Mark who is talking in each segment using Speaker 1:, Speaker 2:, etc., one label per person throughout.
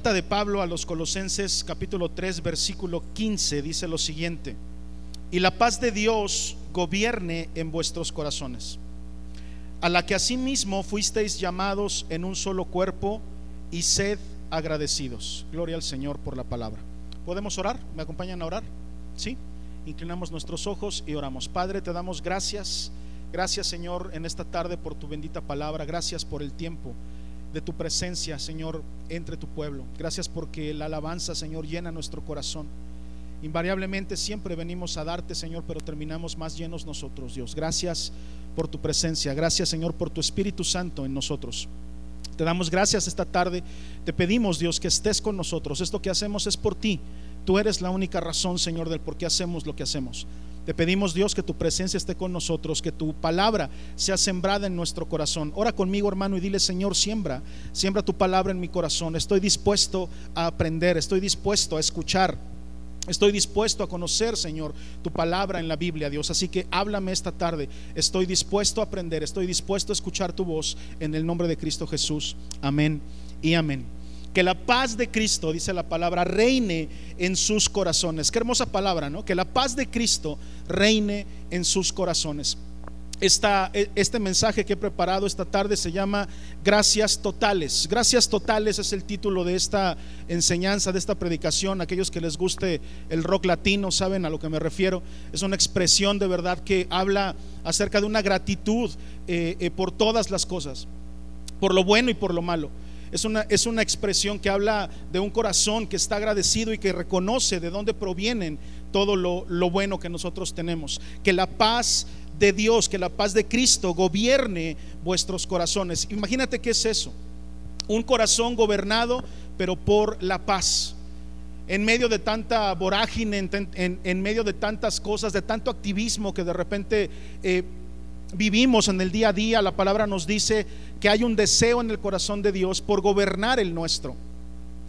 Speaker 1: Carta de Pablo a los Colosenses capítulo 3 versículo 15 dice lo siguiente, y la paz de Dios gobierne en vuestros corazones, a la que asimismo fuisteis llamados en un solo cuerpo y sed agradecidos. Gloria al Señor por la palabra. ¿Podemos orar? ¿Me acompañan a orar? ¿Sí? Inclinamos nuestros ojos y oramos. Padre, te damos gracias. Gracias Señor en esta tarde por tu bendita palabra. Gracias por el tiempo de tu presencia, Señor, entre tu pueblo. Gracias porque la alabanza, Señor, llena nuestro corazón. Invariablemente siempre venimos a darte, Señor, pero terminamos más llenos nosotros, Dios. Gracias por tu presencia. Gracias, Señor, por tu Espíritu Santo en nosotros. Te damos gracias esta tarde. Te pedimos, Dios, que estés con nosotros. Esto que hacemos es por ti. Tú eres la única razón, Señor, del por qué hacemos lo que hacemos. Te pedimos, Dios, que tu presencia esté con nosotros, que tu palabra sea sembrada en nuestro corazón. Ora conmigo, hermano, y dile, Señor, siembra, siembra tu palabra en mi corazón. Estoy dispuesto a aprender, estoy dispuesto a escuchar. Estoy dispuesto a conocer, Señor, tu palabra en la Biblia, Dios. Así que háblame esta tarde. Estoy dispuesto a aprender, estoy dispuesto a escuchar tu voz en el nombre de Cristo Jesús. Amén y amén. Que la paz de Cristo, dice la palabra, reine en sus corazones. Qué hermosa palabra, ¿no? Que la paz de Cristo reine en sus corazones. Esta, este mensaje que he preparado esta tarde se llama Gracias Totales. Gracias Totales es el título de esta enseñanza, de esta predicación. Aquellos que les guste el rock latino saben a lo que me refiero. Es una expresión de verdad que habla acerca de una gratitud eh, eh, por todas las cosas, por lo bueno y por lo malo. Es una, es una expresión que habla de un corazón que está agradecido y que reconoce de dónde provienen todo lo, lo bueno que nosotros tenemos. Que la paz de Dios, que la paz de Cristo gobierne vuestros corazones. Imagínate qué es eso. Un corazón gobernado, pero por la paz. En medio de tanta vorágine, en, en, medio de tantas cosas, de tanto activismo que de repente eh, vivimos en el día a día, la palabra nos dice que hay un deseo en el corazón de Dios por gobernar el nuestro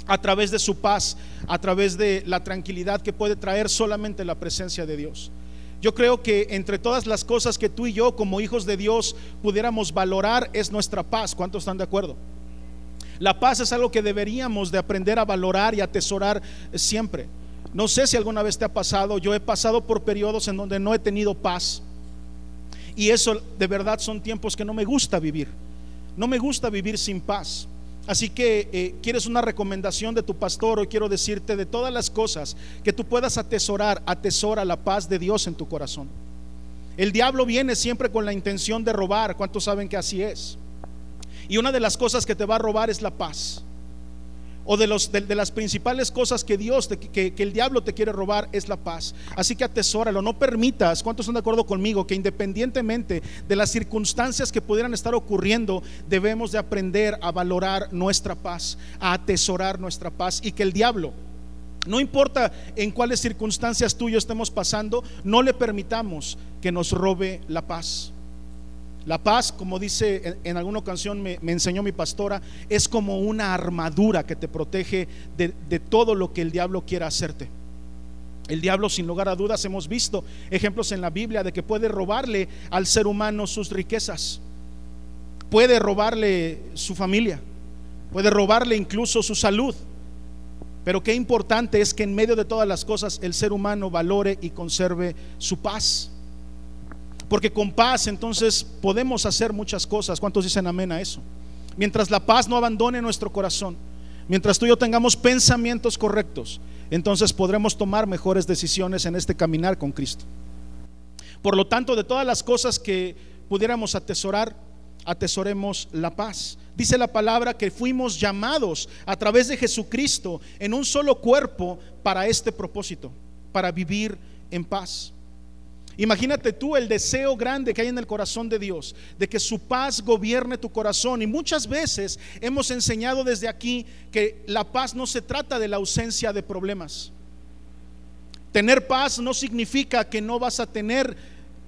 Speaker 1: a través de su paz, a través de la tranquilidad que puede traer solamente la presencia de Dios. Yo creo que entre todas las cosas que tú y yo como hijos de Dios pudiéramos valorar es nuestra paz. ¿Cuántos están de acuerdo? La paz es algo que deberíamos de aprender a valorar y atesorar siempre. No sé si alguna vez te ha pasado, yo he pasado por periodos en donde no he tenido paz. Y eso de verdad son tiempos que no me gusta vivir. No me gusta vivir sin paz. Así que eh, quieres una recomendación de tu pastor, hoy quiero decirte de todas las cosas que tú puedas atesorar, atesora la paz de Dios en tu corazón. El diablo viene siempre con la intención de robar, ¿cuántos saben que así es? Y una de las cosas que te va a robar es la paz o de, los, de, las principales cosas que Dios, que, que, el diablo te quiere robar es la paz. Así que atesóralo, no permitas, ¿cuántos están de acuerdo conmigo? Que independientemente de las circunstancias que pudieran estar ocurriendo, debemos de aprender a valorar nuestra paz, a atesorar nuestra paz y que el diablo, no importa en cuáles circunstancias tú y yo estemos pasando, no le permitamos que nos robe la paz. La paz, como dice en, alguna ocasión me, enseñó mi pastora, es como una armadura que te protege de, de todo lo que el diablo quiera hacerte. El diablo, sin lugar a dudas, hemos visto ejemplos en la Biblia de que puede robarle al ser humano sus riquezas, puede robarle su familia, puede robarle incluso su salud. Pero qué importante es que en medio de todas las cosas el ser humano valore y conserve su paz. Porque con paz entonces podemos hacer muchas cosas. ¿Cuántos dicen amén a eso? Mientras la paz no abandone nuestro corazón, mientras tú y yo tengamos pensamientos correctos, entonces podremos tomar mejores decisiones en este caminar con Cristo. Por lo tanto, de todas las cosas que pudiéramos atesorar, atesoremos la paz. Dice la palabra que fuimos llamados a través de Jesucristo en un solo cuerpo para este propósito, para vivir en paz. Imagínate tú el deseo grande que hay en el corazón de Dios, de que su paz gobierne tu corazón. Y muchas veces hemos enseñado desde aquí que la paz no se trata de la ausencia de problemas. Tener paz no significa que no vas a tener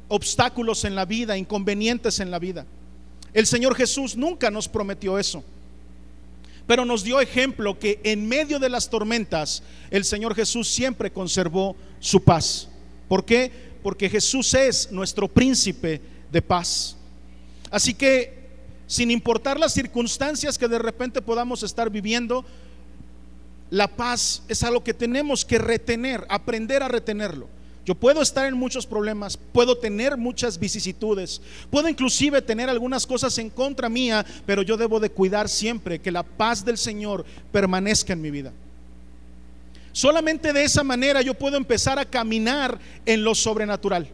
Speaker 1: obstáculos en la vida, inconvenientes en la vida. El Señor Jesús nunca nos prometió eso. Pero nos dio ejemplo que en medio de las tormentas el Señor Jesús siempre conservó su paz. ¿Por qué? Porque Jesús es nuestro príncipe de paz. Así que, sin importar las circunstancias que de repente podamos estar viviendo, la paz es algo que tenemos que retener, aprender a retenerlo. Yo puedo estar en muchos problemas, puedo tener muchas vicisitudes, puedo inclusive tener algunas cosas en contra mía, pero yo debo de cuidar siempre que la paz del Señor permanezca en mi vida. Solamente de esa manera yo puedo empezar a caminar en lo sobrenatural.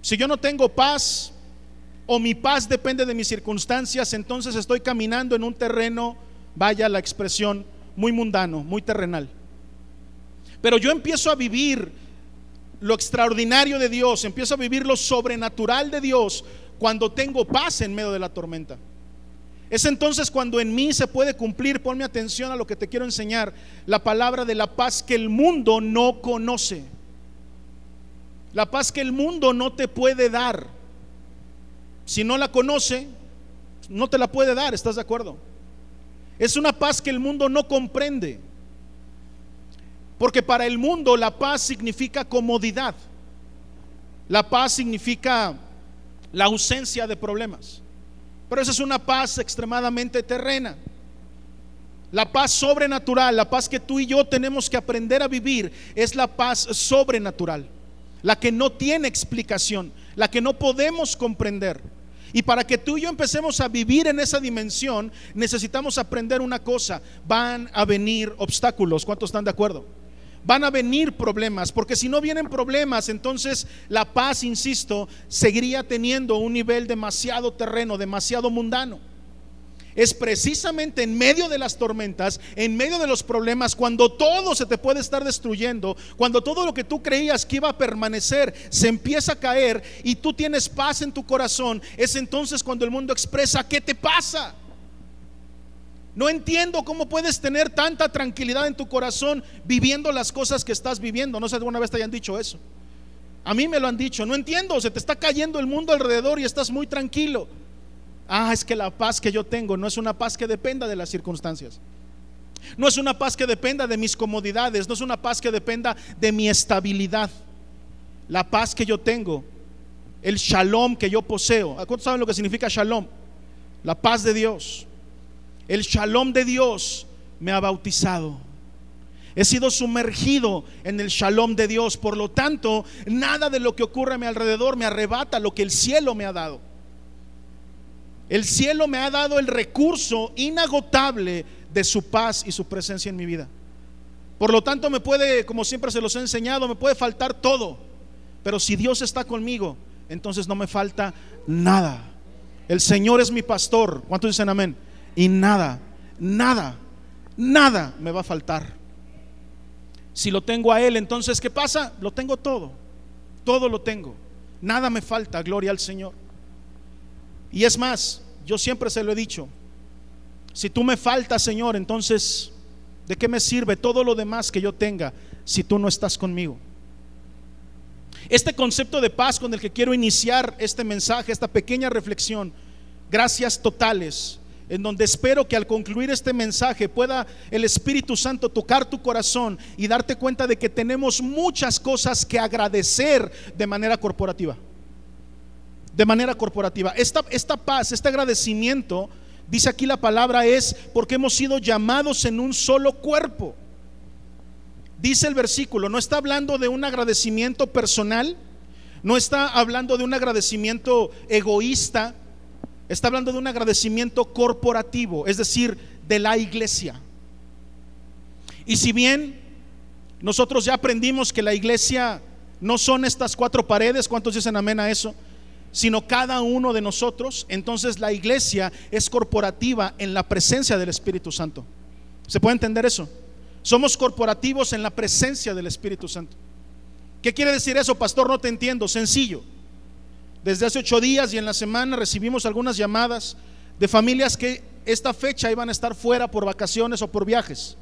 Speaker 1: Si yo no tengo paz o mi paz depende de mis circunstancias, entonces estoy caminando en un terreno, vaya la expresión, muy mundano, muy terrenal. Pero yo empiezo a vivir lo extraordinario de Dios, empiezo a vivir lo sobrenatural de Dios cuando tengo paz en medio de la tormenta. Es entonces cuando en mí se puede cumplir, ponme atención a lo que te quiero enseñar, la palabra de la paz que el mundo no conoce. La paz que el mundo no te puede dar. Si no la conoce, no te la puede dar, ¿estás de acuerdo? Es una paz que el mundo no comprende. Porque para el mundo la paz significa comodidad. La paz significa la ausencia de problemas. Pero esa es una paz extremadamente terrena. La paz sobrenatural, la paz que tú y yo tenemos que aprender a vivir, es la paz sobrenatural. La que no tiene explicación, la que no podemos comprender. Y para que tú y yo empecemos a vivir en esa dimensión, necesitamos aprender una cosa. Van a venir obstáculos. ¿Cuántos están de acuerdo? Van a venir problemas, porque si no vienen problemas, entonces la paz, insisto, seguiría teniendo un nivel demasiado terreno, demasiado mundano. Es precisamente en medio de las tormentas, en medio de los problemas, cuando todo se te puede estar destruyendo, cuando todo lo que tú creías que iba a permanecer se empieza a caer y tú tienes paz en tu corazón, es entonces cuando el mundo expresa, ¿qué te pasa? No entiendo cómo puedes tener tanta tranquilidad en tu corazón viviendo las cosas que estás viviendo. No sé si alguna vez te hayan dicho eso. A mí me lo han dicho. No entiendo, se te está cayendo el mundo alrededor y estás muy tranquilo. Ah, es que la paz que yo tengo no es una paz que dependa de las circunstancias. No es una paz que dependa de mis comodidades. No es una paz que dependa de mi estabilidad. La paz que yo tengo, el shalom que yo poseo. ¿Cuántos saben lo que significa shalom? La paz de Dios el shalom de Dios me ha bautizado. He sido sumergido en el shalom de Dios. Por lo tanto, nada de lo que ocurre a mi alrededor me arrebata lo que el cielo me ha dado. El cielo me ha dado el recurso inagotable de su paz y su presencia en mi vida. Por lo tanto, me puede, como siempre se los he enseñado, me puede faltar todo. Pero si Dios está conmigo, entonces no me falta nada. El Señor es mi pastor. ¿Cuántos dicen amén? Y nada, nada, nada me va a faltar. Si lo tengo a Él, entonces ¿qué pasa? Lo tengo todo, todo lo tengo, nada me falta, gloria al Señor. Y es más, yo siempre se lo he dicho, si tú me faltas, Señor, entonces, ¿de qué me sirve todo lo demás que yo tenga si tú no estás conmigo? Este concepto de paz con el que quiero iniciar este mensaje, esta pequeña reflexión, gracias totales, en donde espero que al concluir este mensaje pueda el Espíritu Santo tocar tu corazón y darte cuenta de que tenemos muchas cosas que agradecer de manera corporativa. De manera corporativa. Esta, esta paz, este agradecimiento, dice aquí la palabra, es porque hemos sido llamados en un solo cuerpo. Dice el versículo, no está hablando de un agradecimiento personal, no está hablando de un agradecimiento egoísta, Está hablando de un agradecimiento corporativo, es decir, de la iglesia. Y si bien nosotros ya aprendimos que la iglesia no son estas cuatro paredes, ¿cuántos dicen amén a eso? Sino cada uno de nosotros, entonces la iglesia es corporativa en la presencia del Espíritu Santo. ¿Se puede entender eso? Somos corporativos en la presencia del Espíritu Santo. ¿Qué quiere decir eso, pastor? No te entiendo. Sencillo. Desde hace ocho días y en la semana recibimos algunas llamadas de familias que esta fecha iban a estar fuera por vacaciones o por viajes.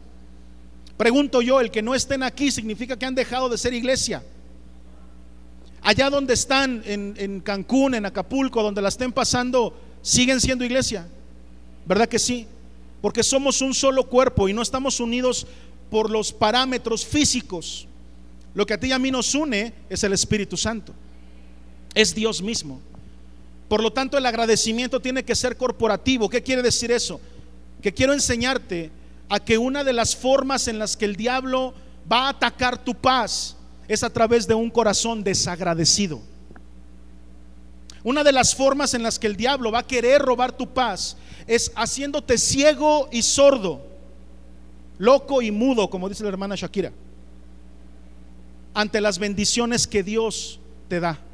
Speaker 1: Pregunto yo, el que no estén aquí significa que han dejado de ser iglesia. Allá donde están, en, en Cancún, en Acapulco, donde la estén pasando, siguen siendo iglesia. ¿Verdad que sí? Porque somos un solo cuerpo y no estamos unidos por los parámetros físicos. Lo que a ti y a mí nos une es el Espíritu Santo es Dios mismo. Por lo tanto, el agradecimiento tiene que ser corporativo. ¿Qué quiere decir eso? Que quiero enseñarte a que una de las formas en las que el diablo va a atacar tu paz es a través de un corazón desagradecido. Una de las formas en las que el diablo va a querer robar tu paz es haciéndote ciego y sordo, loco y mudo, como dice la hermana Shakira, ante las bendiciones que Dios te da.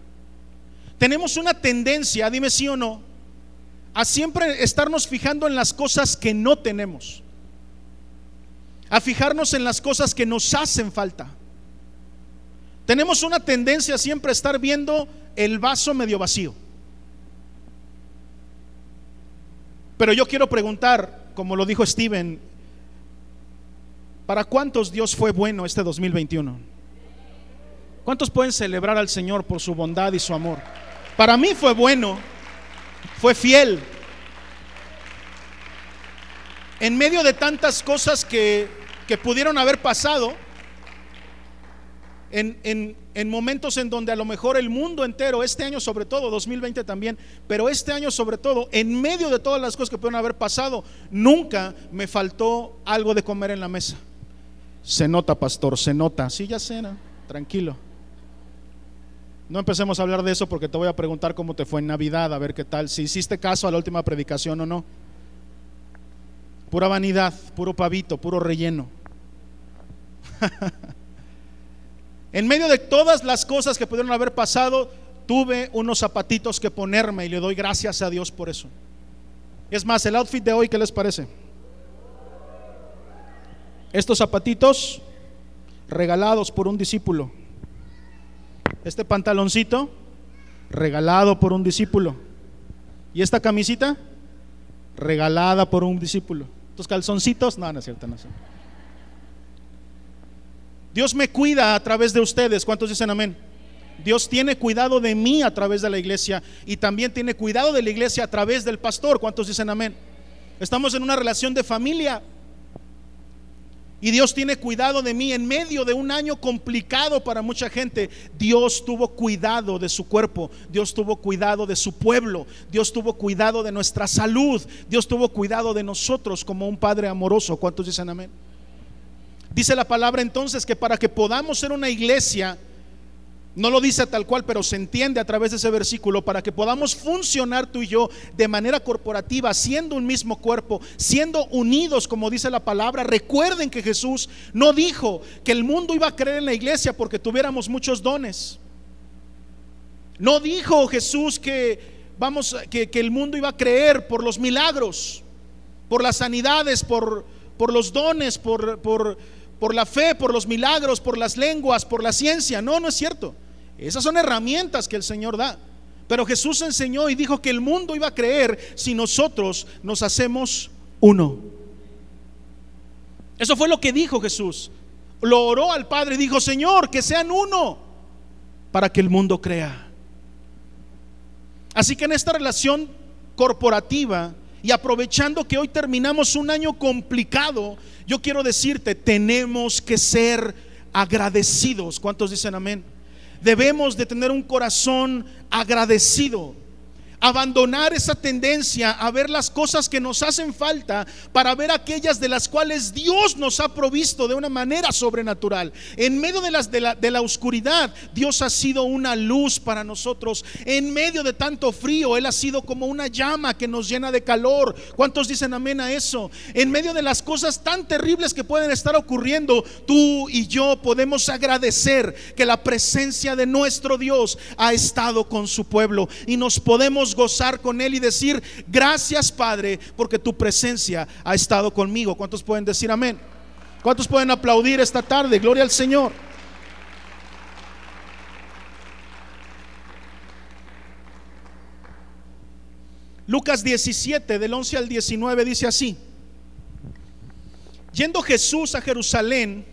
Speaker 1: Tenemos una tendencia, dime sí o no, a siempre estarnos fijando en las cosas que no tenemos, a fijarnos en las cosas que nos hacen falta. Tenemos una tendencia siempre a estar viendo el vaso medio vacío. Pero yo quiero preguntar, como lo dijo Steven, ¿para cuántos Dios fue bueno este 2021? ¿Cuántos pueden celebrar al Señor por su bondad y su amor? Para mí fue bueno, fue fiel. En medio de tantas cosas que, que pudieron haber pasado, en, momentos en donde a lo mejor el mundo entero, este año sobre todo, 2020 también, pero este año sobre todo, en medio de todas las cosas que pueden haber pasado, nunca me faltó algo de comer en la mesa. Se nota, pastor, se nota. Sí, ya cena, tranquilo. No empecemos a hablar de eso porque te voy a preguntar cómo te fue en Navidad, a ver qué tal, si hiciste caso a la última predicación o no. Pura vanidad, puro pavito, puro relleno. En medio de todas las cosas que pudieron haber pasado, tuve unos zapatitos que ponerme y le doy gracias a Dios por eso. Es más, el outfit de hoy, ¿qué les parece? Estos zapatitos regalados por un discípulo. Este pantaloncito regalado por un discípulo. Y esta camisita regalada por un discípulo. Estos calzoncitos, no, no es cierto, no cierto. Dios me cuida a través de ustedes. ¿Cuántos dicen amén? Dios tiene cuidado de mí a través de la iglesia y también tiene cuidado de la iglesia a través del pastor. ¿Cuántos dicen amén? Estamos en una relación de familia. Y Dios tiene cuidado de mí en medio de un año complicado para mucha gente. Dios tuvo cuidado de su cuerpo, Dios tuvo cuidado de su pueblo, Dios tuvo cuidado de nuestra salud, Dios tuvo cuidado de nosotros como un Padre amoroso. ¿Cuántos dicen amén? Dice la palabra entonces que para que podamos ser una iglesia, no lo dice tal cual, pero se entiende a través de ese versículo, para que podamos funcionar tú y yo de manera corporativa, siendo un mismo cuerpo, siendo unidos, como dice la palabra. Recuerden que Jesús no dijo que el mundo iba a creer en la iglesia porque tuviéramos muchos dones. No dijo Jesús que vamos que, el mundo iba a creer por los milagros, por las sanidades, por, por los dones, por, por por la fe, por los milagros, por las lenguas, por la ciencia. No, no es cierto. Esas son herramientas que el Señor da. Pero Jesús enseñó y dijo que el mundo iba a creer si nosotros nos hacemos uno. Eso fue lo que dijo Jesús. Lo oró al Padre y dijo, Señor, que sean uno para que el mundo crea. Así que en esta relación corporativa y aprovechando que hoy terminamos un año complicado, yo quiero decirte, tenemos que ser agradecidos. ¿Cuántos dicen amén? Debemos de tener un corazón agradecido abandonar esa tendencia a ver las cosas que nos hacen falta para ver aquellas de las cuales Dios nos ha provisto de una manera sobrenatural. En medio de, las, de, la, de la oscuridad, Dios ha sido una luz para nosotros. En medio de tanto frío, Él ha sido como una llama que nos llena de calor. ¿Cuántos dicen amén a eso? En medio de las cosas tan terribles que pueden estar ocurriendo, tú y yo podemos agradecer que la presencia de nuestro Dios ha estado con su pueblo y nos podemos gozar con Él y decir, gracias Padre, porque tu presencia ha estado conmigo. ¿Cuántos pueden decir amén? ¿Cuántos pueden aplaudir esta tarde? Gloria al Señor. Lucas 17, del 11 al 19, dice así. Yendo Jesús a Jerusalén,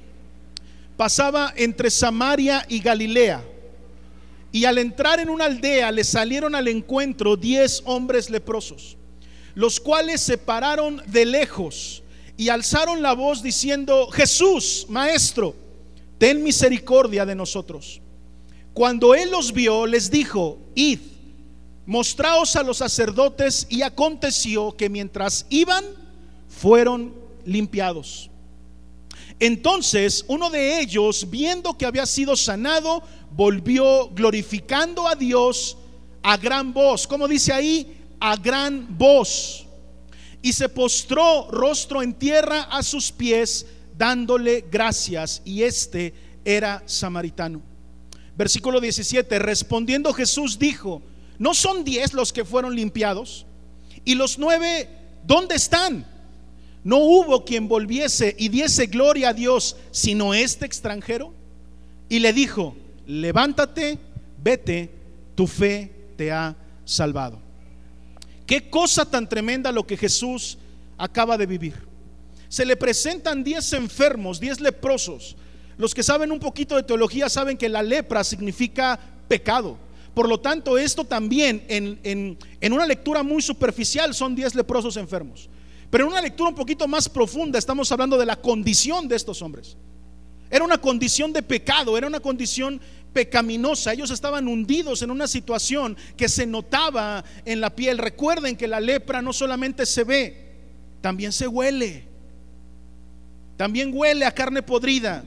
Speaker 1: pasaba entre Samaria y Galilea. Y al entrar en una aldea le salieron al encuentro diez hombres leprosos, los cuales se pararon de lejos y alzaron la voz diciendo, Jesús, Maestro, ten misericordia de nosotros. Cuando él los vio, les dijo, id, mostraos a los sacerdotes y aconteció que mientras iban, fueron limpiados. Entonces uno de ellos, viendo que había sido sanado, volvió glorificando a Dios a gran voz. como dice ahí? A gran voz. Y se postró rostro en tierra a sus pies, dándole gracias. Y este era samaritano. Versículo 17, respondiendo Jesús dijo, ¿no son diez los que fueron limpiados? ¿Y los nueve dónde están? No hubo quien volviese y diese gloria a Dios, sino este extranjero. Y le dijo, levántate, vete, tu fe te ha salvado. Qué cosa tan tremenda lo que Jesús acaba de vivir. Se le presentan diez enfermos, diez leprosos. Los que saben un poquito de teología saben que la lepra significa pecado. Por lo tanto, esto también en, en una lectura muy superficial son diez leprosos enfermos. Pero en una lectura un poquito más profunda estamos hablando de la condición de estos hombres. Era una condición de pecado, era una condición pecaminosa. Ellos estaban hundidos en una situación que se notaba en la piel. Recuerden que la lepra no solamente se ve, también se huele. También huele a carne podrida.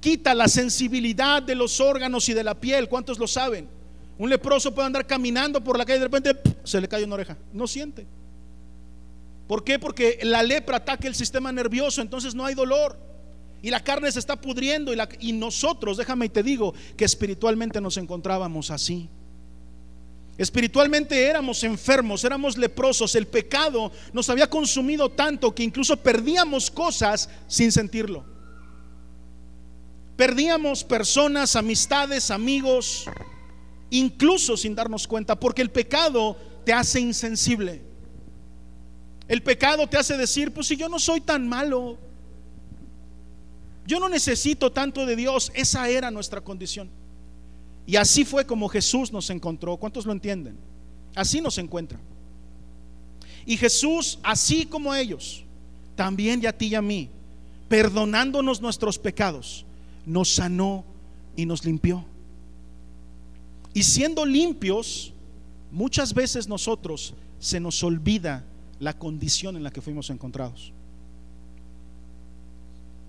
Speaker 1: Quita la sensibilidad de los órganos y de la piel. ¿Cuántos lo saben? Un leproso puede andar caminando por la calle y de repente se le cae una oreja. No siente. ¿Por qué? Porque la lepra ataca el sistema nervioso, entonces no hay dolor. Y la carne se está pudriendo y, nosotros, déjame y te digo, que espiritualmente nos encontrábamos así. Espiritualmente éramos enfermos, éramos leprosos, el pecado nos había consumido tanto que incluso perdíamos cosas sin sentirlo. Perdíamos personas, amistades, amigos, incluso sin darnos cuenta, porque el pecado te hace insensible. El pecado te hace decir, pues si yo no soy tan malo, yo no necesito tanto de Dios, esa era nuestra condición. Y así fue como Jesús nos encontró. ¿Cuántos lo entienden? Así nos encuentra. Y Jesús, así como ellos, también y a ti y a mí, perdonándonos nuestros pecados, nos sanó y nos limpió. Y siendo limpios, muchas veces nosotros se nos olvida la condición en la que fuimos encontrados.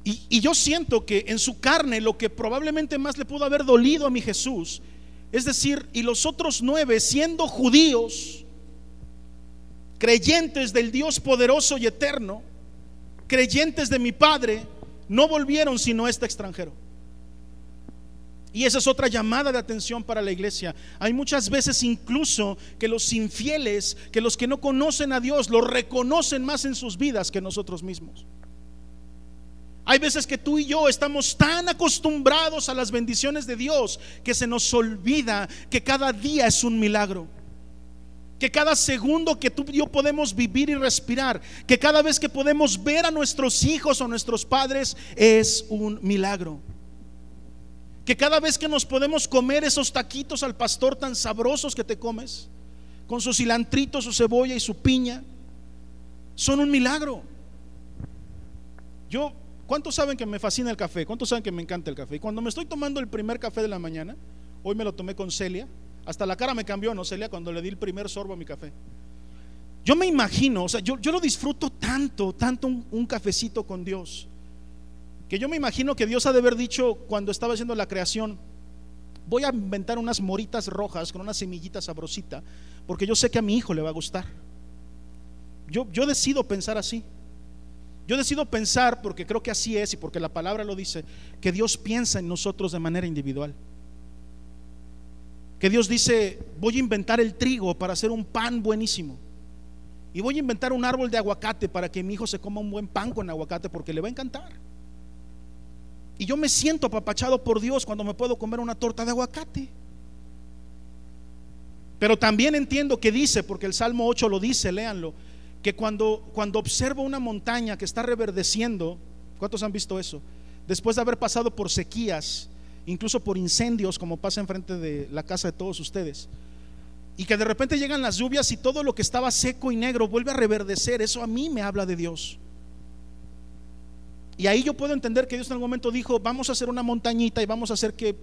Speaker 1: Y, yo siento que en su carne lo que probablemente más le pudo haber dolido a mi Jesús, es decir, y los otros nueve siendo judíos, creyentes del Dios poderoso y eterno, creyentes de mi Padre, no volvieron sino este extranjero. Y esa es otra llamada de atención para la iglesia. Hay muchas veces incluso que los infieles, que los que no conocen a Dios, lo reconocen más en sus vidas que nosotros mismos. Hay veces que tú y yo estamos tan acostumbrados a las bendiciones de Dios que se nos olvida que cada día es un milagro. Que cada segundo que tú y yo podemos vivir y respirar, que cada vez que podemos ver a nuestros hijos o nuestros padres es un milagro que cada vez que nos podemos comer esos taquitos al pastor tan sabrosos que te comes, con su cilantrito, su cebolla y su piña, son un milagro. Yo, ¿cuántos saben que me fascina el café? ¿Cuántos saben que me encanta el café? Y cuando me estoy tomando el primer café de la mañana, hoy me lo tomé con Celia, hasta la cara me cambió, ¿no, Celia? Cuando le di el primer sorbo a mi café. Yo me imagino, o sea, yo, yo lo disfruto tanto, tanto un cafecito con Dios que yo me imagino que Dios ha de haber dicho cuando estaba haciendo la creación, voy a inventar unas moritas rojas con una semillita sabrosita, porque yo sé que a mi hijo le va a gustar. Yo, yo decido pensar así. Yo decido pensar, porque creo que así es y porque la palabra lo dice, que Dios piensa en nosotros de manera individual. Que Dios dice, voy a inventar el trigo para hacer un pan buenísimo. Y voy a inventar un árbol de aguacate para que mi hijo se coma un buen pan con aguacate porque le va a encantar. Y yo me siento apapachado por Dios cuando me puedo comer una torta de aguacate. Pero también entiendo que dice, porque el Salmo 8 lo dice, léanlo, que cuando, cuando observo una montaña que está reverdeciendo, ¿cuántos han visto eso? Después de haber pasado por sequías, incluso por incendios, como pasa enfrente de la casa de todos ustedes, y que de repente llegan las lluvias y todo lo que estaba seco y negro vuelve a reverdecer, eso a mí me habla de Dios. Y ahí yo puedo entender que Dios en algún momento dijo, vamos a hacer una montañita y vamos a hacer que,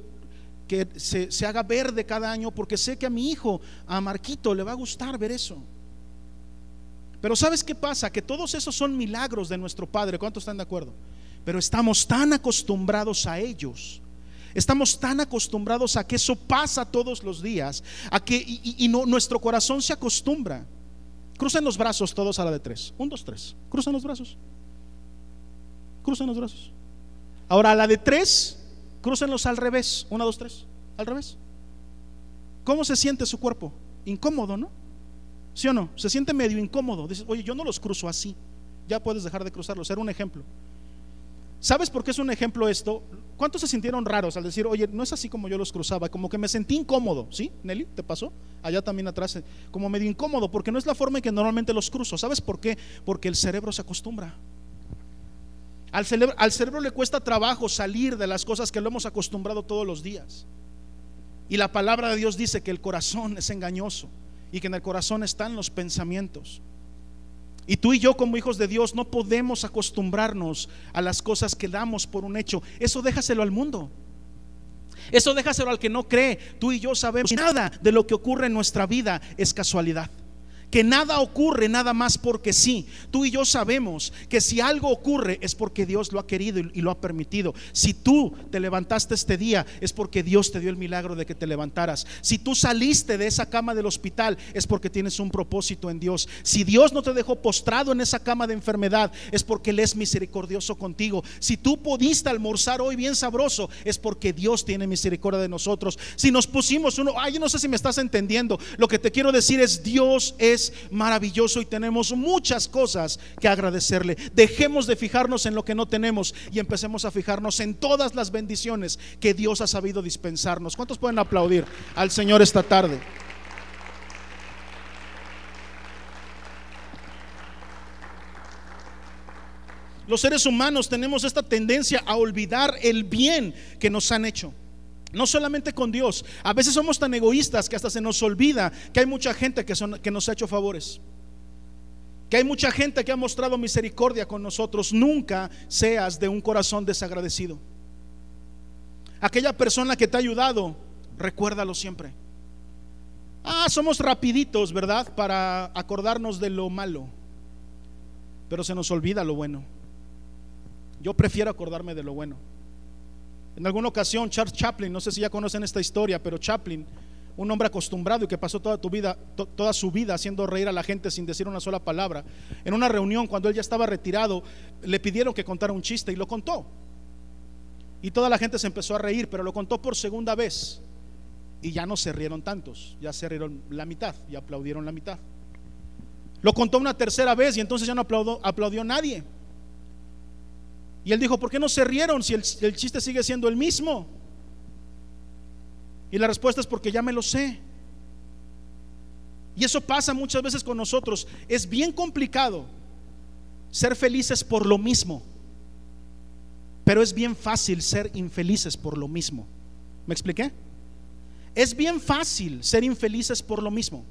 Speaker 1: se, se, haga verde cada año, porque sé que a mi hijo, a Marquito, le va a gustar ver eso. Pero ¿sabes qué pasa? Que todos esos son milagros de nuestro Padre. ¿Cuántos están de acuerdo? Pero estamos tan acostumbrados a ellos. Estamos tan acostumbrados a que eso pasa todos los días, a que y, no, nuestro corazón se acostumbra. Crucen los brazos todos a la de tres. Un, dos, tres. Cruzan los brazos. Cruzan los brazos. Ahora a la de tres, crucenlos al revés. Una, dos, tres. Al revés. ¿Cómo se siente su cuerpo? Incómodo, ¿no? ¿Sí o no? Se siente medio incómodo. Dices, oye, yo no los cruzo así. Ya puedes dejar de cruzarlos. Era un ejemplo. ¿Sabes por qué es un ejemplo esto? ¿Cuántos se sintieron raros al decir, oye, no es así como yo los cruzaba? Como que me sentí incómodo, ¿sí? Nelly, ¿te pasó? Allá también atrás, eh, como medio incómodo, porque no es la forma en que normalmente los cruzo. ¿Sabes por qué? Porque el cerebro se acostumbra. Al cerebro, le cuesta trabajo salir de las cosas que lo hemos acostumbrado todos los días. Y la palabra de Dios dice que el corazón es engañoso y que en el corazón están los pensamientos. Y tú y yo como hijos de Dios no podemos acostumbrarnos a las cosas que damos por un hecho. Eso déjaselo al mundo. Eso déjaselo al que no cree. Tú y yo sabemos que nada de lo que ocurre en nuestra vida es casualidad que nada ocurre nada más porque sí. Tú y yo sabemos que si algo ocurre es porque Dios lo ha querido y lo ha permitido. Si tú te levantaste este día es porque Dios te dio el milagro de que te levantaras. Si tú saliste de esa cama del hospital es porque tienes un propósito en Dios. Si Dios no te dejó postrado en esa cama de enfermedad es porque Él es misericordioso contigo. Si tú pudiste almorzar hoy bien sabroso es porque Dios tiene misericordia de nosotros. Si nos pusimos uno, ay, yo no sé si me estás entendiendo. Lo que te quiero decir es Dios es maravilloso y tenemos muchas cosas que agradecerle. Dejemos de fijarnos en lo que no tenemos y empecemos a fijarnos en todas las bendiciones que Dios ha sabido dispensarnos. ¿Cuántos pueden aplaudir al Señor esta tarde? Los seres humanos tenemos esta tendencia a olvidar el bien que nos han hecho. No solamente con Dios. A veces somos tan egoístas que hasta se nos olvida que hay mucha gente que, que, nos ha hecho favores. Que hay mucha gente que ha mostrado misericordia con nosotros. Nunca seas de un corazón desagradecido. Aquella persona que te ha ayudado, recuérdalo siempre. Ah, somos rapiditos, ¿verdad? Para acordarnos de lo malo. Pero se nos olvida lo bueno. Yo prefiero acordarme de lo bueno. En alguna ocasión, Charles Chaplin, no sé si ya conocen esta historia, pero Chaplin, un hombre acostumbrado y que pasó toda, tu vida, toda su vida haciendo reír a la gente sin decir una sola palabra, en una reunión cuando él ya estaba retirado, le pidieron que contara un chiste y lo contó. Y toda la gente se empezó a reír, pero lo contó por segunda vez. Y ya no se rieron tantos, ya se rieron la mitad y aplaudieron la mitad. Lo contó una tercera vez y entonces ya no aplaudió, aplaudió nadie. Y él dijo, ¿por qué no se rieron si el, chiste sigue siendo el mismo? Y la respuesta es porque ya me lo sé. Y eso pasa muchas veces con nosotros. Es bien complicado ser felices por lo mismo. Pero es bien fácil ser infelices por lo mismo. ¿Me expliqué? Es bien fácil ser infelices por lo mismo.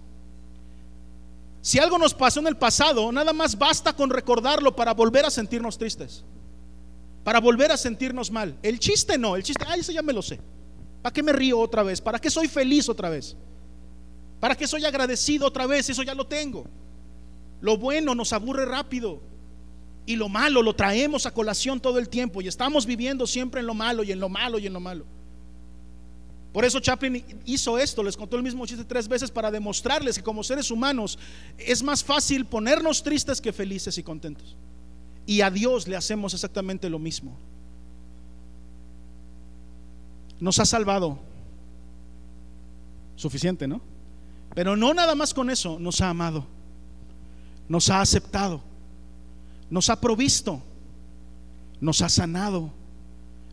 Speaker 1: Si algo nos pasó en el pasado, nada más basta con recordarlo para volver a sentirnos tristes para volver a sentirnos mal. El chiste no, el chiste, ay, eso ya me lo sé. ¿Para qué me río otra vez? ¿Para qué soy feliz otra vez? ¿Para qué soy agradecido otra vez? Eso ya lo tengo. Lo bueno nos aburre rápido y lo malo lo traemos a colación todo el tiempo y estamos viviendo siempre en lo malo y en lo malo y en lo malo. Por eso Chaplin hizo esto, les contó el mismo chiste tres veces para demostrarles que como seres humanos es más fácil ponernos tristes que felices y contentos. Y a Dios le hacemos exactamente lo mismo. Nos ha salvado. Suficiente, ¿no? Pero no nada más con eso, nos ha amado. Nos ha aceptado. Nos ha provisto. Nos ha sanado.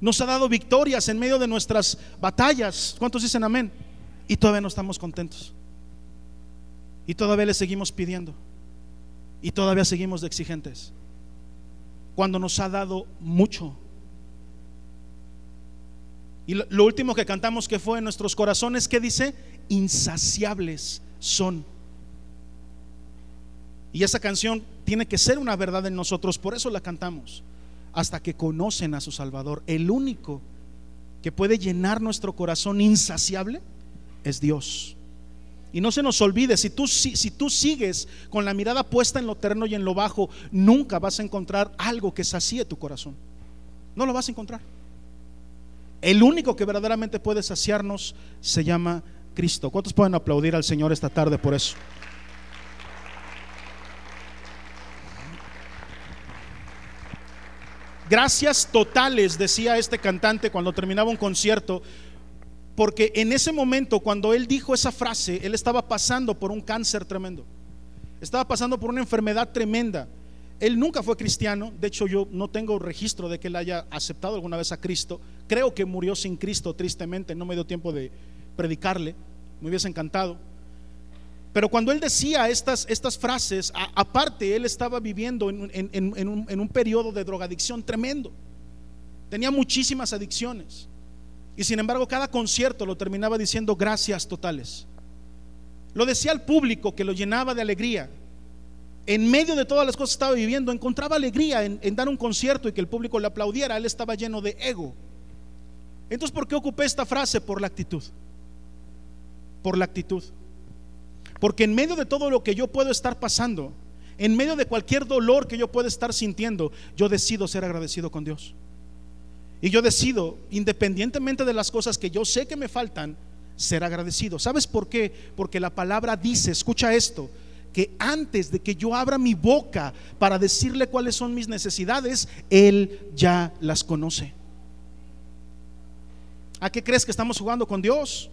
Speaker 1: Nos ha dado victorias en medio de nuestras batallas. ¿Cuántos dicen amén? Y todavía no estamos contentos. Y todavía le seguimos pidiendo. Y todavía seguimos de exigentes cuando nos ha dado mucho. Y lo, último que cantamos que fue en nuestros corazones, que dice? Insaciables son. Y esa canción tiene que ser una verdad en nosotros, por eso la cantamos, hasta que conocen a su Salvador. El único que puede llenar nuestro corazón insaciable es Dios. Y no se nos olvide, si tú, si, si tú sigues con la mirada puesta en lo terreno y en lo bajo, nunca vas a encontrar algo que sacie tu corazón. No lo vas a encontrar. El único que verdaderamente puede saciarnos se llama Cristo. ¿Cuántos pueden aplaudir al Señor esta tarde por eso? Gracias totales, decía este cantante cuando terminaba un concierto, porque en ese momento, cuando él dijo esa frase, él estaba pasando por un cáncer tremendo, estaba pasando por una enfermedad tremenda. Él nunca fue cristiano, de hecho yo no tengo registro de que él haya aceptado alguna vez a Cristo. Creo que murió sin Cristo, tristemente, no me dio tiempo de predicarle, me hubiese encantado. Pero cuando él decía estas, estas frases, aparte, él estaba viviendo en, un, en un periodo de drogadicción tremendo. Tenía muchísimas adicciones. Y sin embargo, cada concierto lo terminaba diciendo gracias totales. Lo decía al público que lo llenaba de alegría. En medio de todas las cosas que estaba viviendo, encontraba alegría en, dar un concierto y que el público le aplaudiera. Él estaba lleno de ego. Entonces, ¿por qué ocupé esta frase? Por la actitud. Por la actitud. Porque en medio de todo lo que yo puedo estar pasando, en medio de cualquier dolor que yo pueda estar sintiendo, yo decido ser agradecido con Dios. Y yo decido, independientemente de las cosas que yo sé que me faltan, ser agradecido. ¿Sabes por qué? Porque la palabra dice, escucha esto, que antes de que yo abra mi boca para decirle cuáles son mis necesidades, Él ya las conoce. ¿A qué crees que estamos jugando con Dios?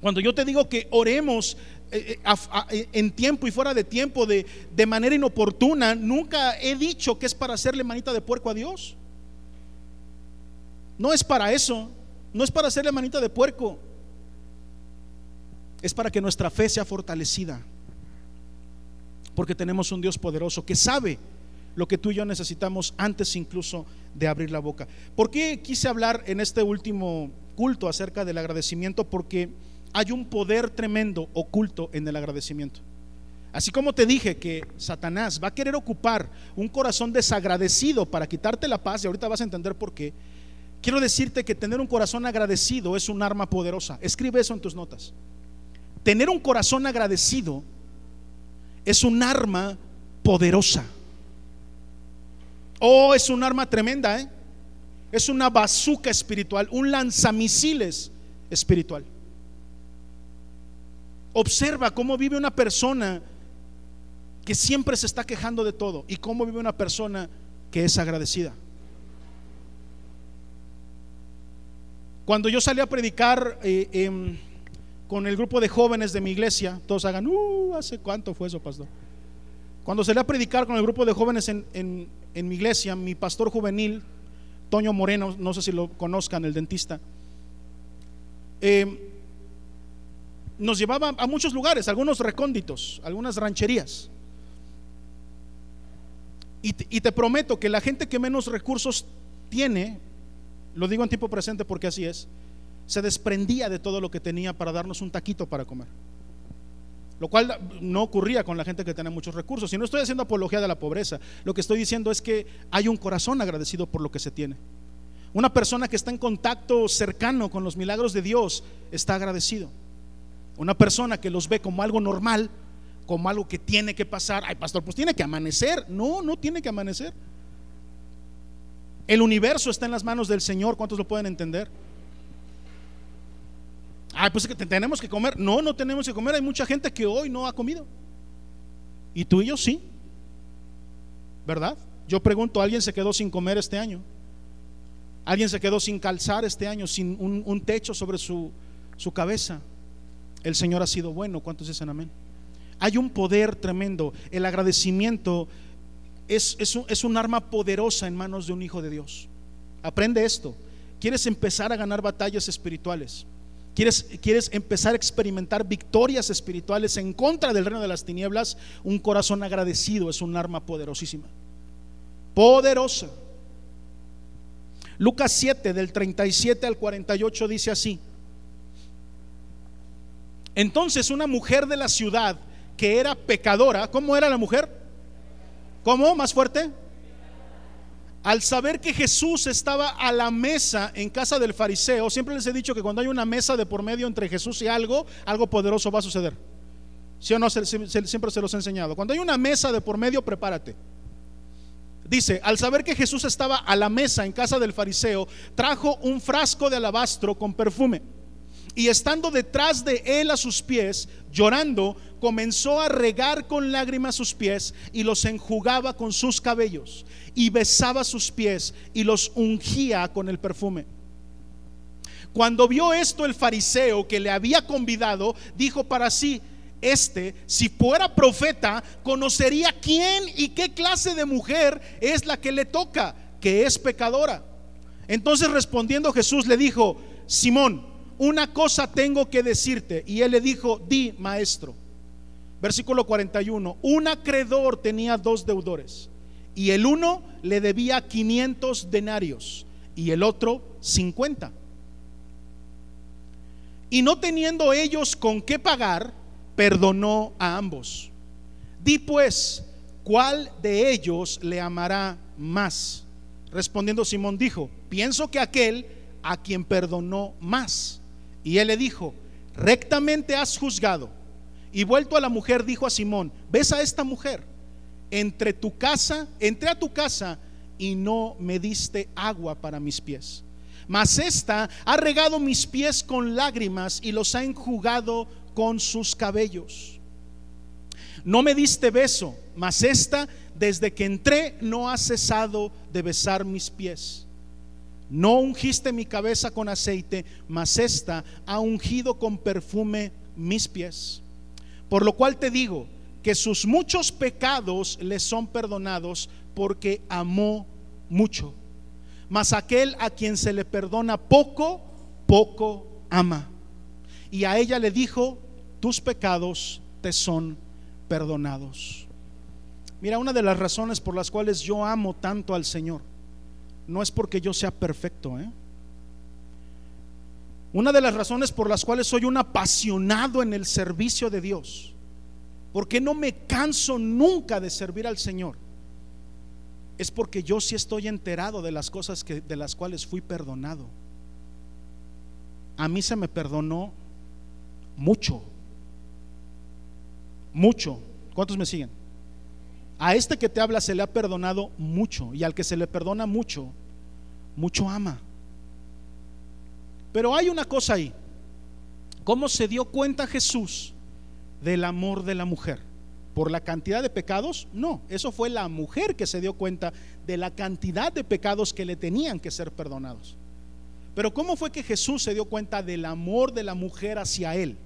Speaker 1: Cuando yo te digo que oremos eh, eh, eh, en tiempo y fuera de tiempo, de, de manera inoportuna, nunca he dicho que es para hacerle manita de puerco a Dios. No es para eso, no es para hacerle manita de puerco. Es para que nuestra fe sea fortalecida. Porque tenemos un Dios poderoso que sabe lo que tú y yo necesitamos antes incluso de abrir la boca. ¿Por qué quise hablar en este último culto acerca del agradecimiento? Porque hay un poder tremendo oculto en el agradecimiento. Así como te dije que Satanás va a querer ocupar un corazón desagradecido para quitarte la paz, y ahorita vas a entender por qué, quiero decirte que tener un corazón agradecido es un arma poderosa. Escribe eso en tus notas. Tener un corazón agradecido es un arma poderosa. Oh, es un arma tremenda, ¿eh? Es una bazuca espiritual, un lanzamisiles espiritual. Observa cómo vive una persona que siempre se está quejando de todo y cómo vive una persona que es agradecida. Cuando yo salí a predicar eh, em, con el grupo de jóvenes de mi iglesia, todos hagan, uh, ¿hace cuánto fue eso, pastor? Cuando salí a predicar con el grupo de jóvenes en, mi iglesia, mi pastor juvenil, Toño Moreno, no sé si lo conozcan, el dentista, eh, nos llevaba a muchos lugares, algunos recónditos, algunas rancherías. Y te, prometo que la gente que menos recursos tiene, lo digo en tiempo presente porque así es, se desprendía de todo lo que tenía para darnos un taquito para comer. Lo cual no ocurría con la gente que tenía muchos recursos. Y no estoy haciendo apología de la pobreza. Lo que estoy diciendo es que hay un corazón agradecido por lo que se tiene. Una persona que está en contacto cercano con los milagros de Dios está agradecido. Una persona que los ve como algo normal, como algo que tiene que pasar, ay pastor, pues tiene que amanecer. No, no tiene que amanecer. El universo está en las manos del Señor, ¿cuántos lo pueden entender? Ay, pues que tenemos que comer. No, no tenemos que comer. Hay mucha gente que hoy no ha comido. Y tú y yo sí. ¿Verdad? Yo pregunto, ¿alguien se quedó sin comer este año? ¿Alguien se quedó sin calzar este año, sin un, techo sobre su, su cabeza? El Señor ha sido bueno. ¿Cuántos dicen amén? Hay un poder tremendo. El agradecimiento es, es, un, arma poderosa en manos de un hijo de Dios. Aprende esto. ¿Quieres empezar a ganar batallas espirituales? ¿Quieres, ¿Quieres empezar a experimentar victorias espirituales en contra del reino de las tinieblas? Un corazón agradecido es un arma poderosísima. Poderosa. Lucas 7 del 37 al 48 dice así. Entonces una mujer de la ciudad que era pecadora, ¿cómo era la mujer? ¿Cómo? ¿Más fuerte? al saber que Jesús estaba a la mesa en casa del fariseo, siempre les he dicho que cuando hay una mesa de por medio entre Jesús y algo, algo poderoso va a suceder. ¿Sí o no? siempre se los he enseñado. Cuando hay una mesa de por medio, prepárate. Dice, al saber que Jesús estaba a la mesa en casa del fariseo, trajo un frasco de alabastro con perfume. Y estando detrás de él a sus pies, llorando, comenzó a regar con lágrimas sus pies y los enjugaba con sus cabellos y besaba sus pies y los ungía con el perfume. Cuando vio esto el fariseo que le había convidado, dijo para sí, este, si fuera profeta, conocería quién y qué clase de mujer es la que le toca, que es pecadora. Entonces respondiendo Jesús le dijo, Simón, una cosa tengo que decirte. Y él le dijo, di, maestro. Versículo 41, un acreedor tenía dos deudores y el uno le debía 500 denarios y el otro 50. Y no teniendo ellos con qué pagar, perdonó a ambos. Di pues, ¿cuál de ellos le amará más? Respondiendo Simón dijo, pienso que aquel a quien perdonó más. Y él le dijo, rectamente has juzgado. Y vuelto a la mujer, dijo a Simón, ves a esta mujer, entre tu casa, entré a tu casa y no me diste agua para mis pies. Mas esta ha regado mis pies con lágrimas y los ha enjugado con sus cabellos. No me diste beso, mas esta desde que entré no ha cesado de besar mis pies. No ungiste mi cabeza con aceite, mas esta ha ungido con perfume mis pies. Por lo cual te digo que sus muchos pecados le son perdonados porque amó mucho. Mas aquel a quien se le perdona poco, poco ama. Y a ella le dijo, tus pecados te son perdonados. Mira, una de las razones por las cuales yo amo tanto al Señor no es porque yo sea perfecto. ¿eh? Una de las razones por las cuales soy un apasionado en el servicio de Dios, porque no me canso nunca de servir al Señor, es porque yo sí estoy enterado de las cosas que, de las cuales fui perdonado. A mí se me perdonó mucho, mucho. ¿Cuántos me siguen? A este que te habla se le ha perdonado mucho y al que se le perdona mucho, mucho ama. Pero hay una cosa ahí. ¿Cómo se dio cuenta Jesús del amor de la mujer? ¿Por la cantidad de pecados? No, eso fue la mujer que se dio cuenta de la cantidad de pecados que le tenían que ser perdonados. Pero ¿cómo fue que Jesús se dio cuenta del amor de la mujer hacia él?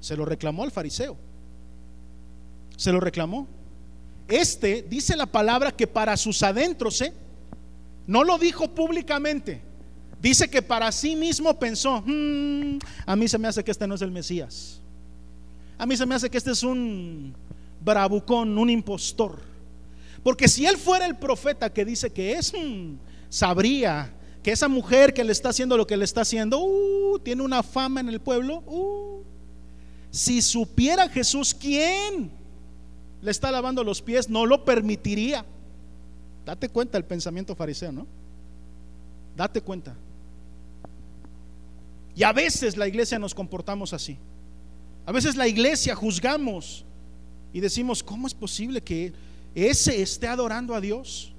Speaker 1: Se lo reclamó al fariseo. Se lo reclamó. Este dice la palabra que para sus adentros, ¿eh? no lo dijo públicamente. Dice que para sí mismo pensó, hmm, a mí se me hace que este no es el Mesías. A mí se me hace que este es un bravucón, un impostor. Porque si él fuera el profeta que dice que es, hmm, sabría que esa mujer que le está haciendo lo que le está haciendo, uh, tiene una fama en el pueblo. Uh, si supiera Jesús quién le está lavando los pies, no lo permitiría. Date cuenta el pensamiento fariseo, ¿no? Date cuenta. Y a veces la iglesia nos comportamos así. A veces la iglesia juzgamos y decimos, ¿cómo es posible que ese esté adorando a Dios?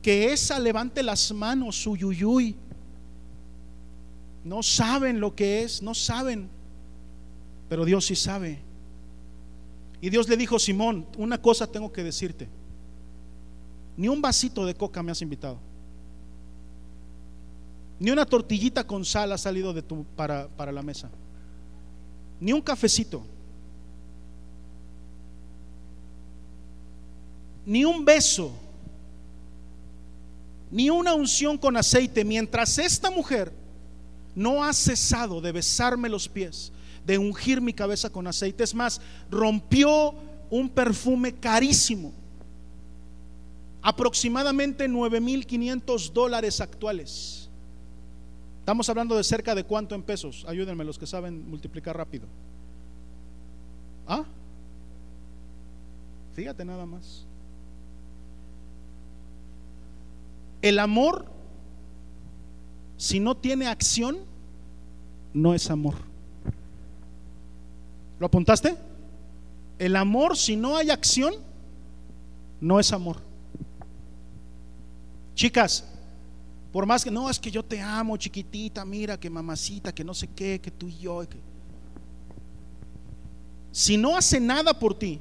Speaker 1: Que esa levante las manos, su yuyuy. No saben lo que es, no saben. Pero Dios sí sabe. Y Dios le dijo, Simón, una cosa tengo que decirte. Ni un vasito de coca me has invitado. Ni una tortillita con sal ha salido de tu, para, para la mesa. Ni un cafecito. Ni un beso. Ni una unción con aceite. Mientras esta mujer no ha cesado de besarme los pies de ungir mi cabeza con aceite. Es más, rompió un perfume carísimo, aproximadamente 9.500 dólares actuales. Estamos hablando de cerca de cuánto en pesos. Ayúdenme los que saben multiplicar rápido. ¿Ah? Fíjate nada más. El amor, si no tiene acción, no es amor. ¿Lo apuntaste? El amor, si no hay acción, no es amor. Chicas, por más que no, es que yo te amo, chiquitita, mira, que mamacita, que no sé qué, que tú y yo. Si no hace nada por ti,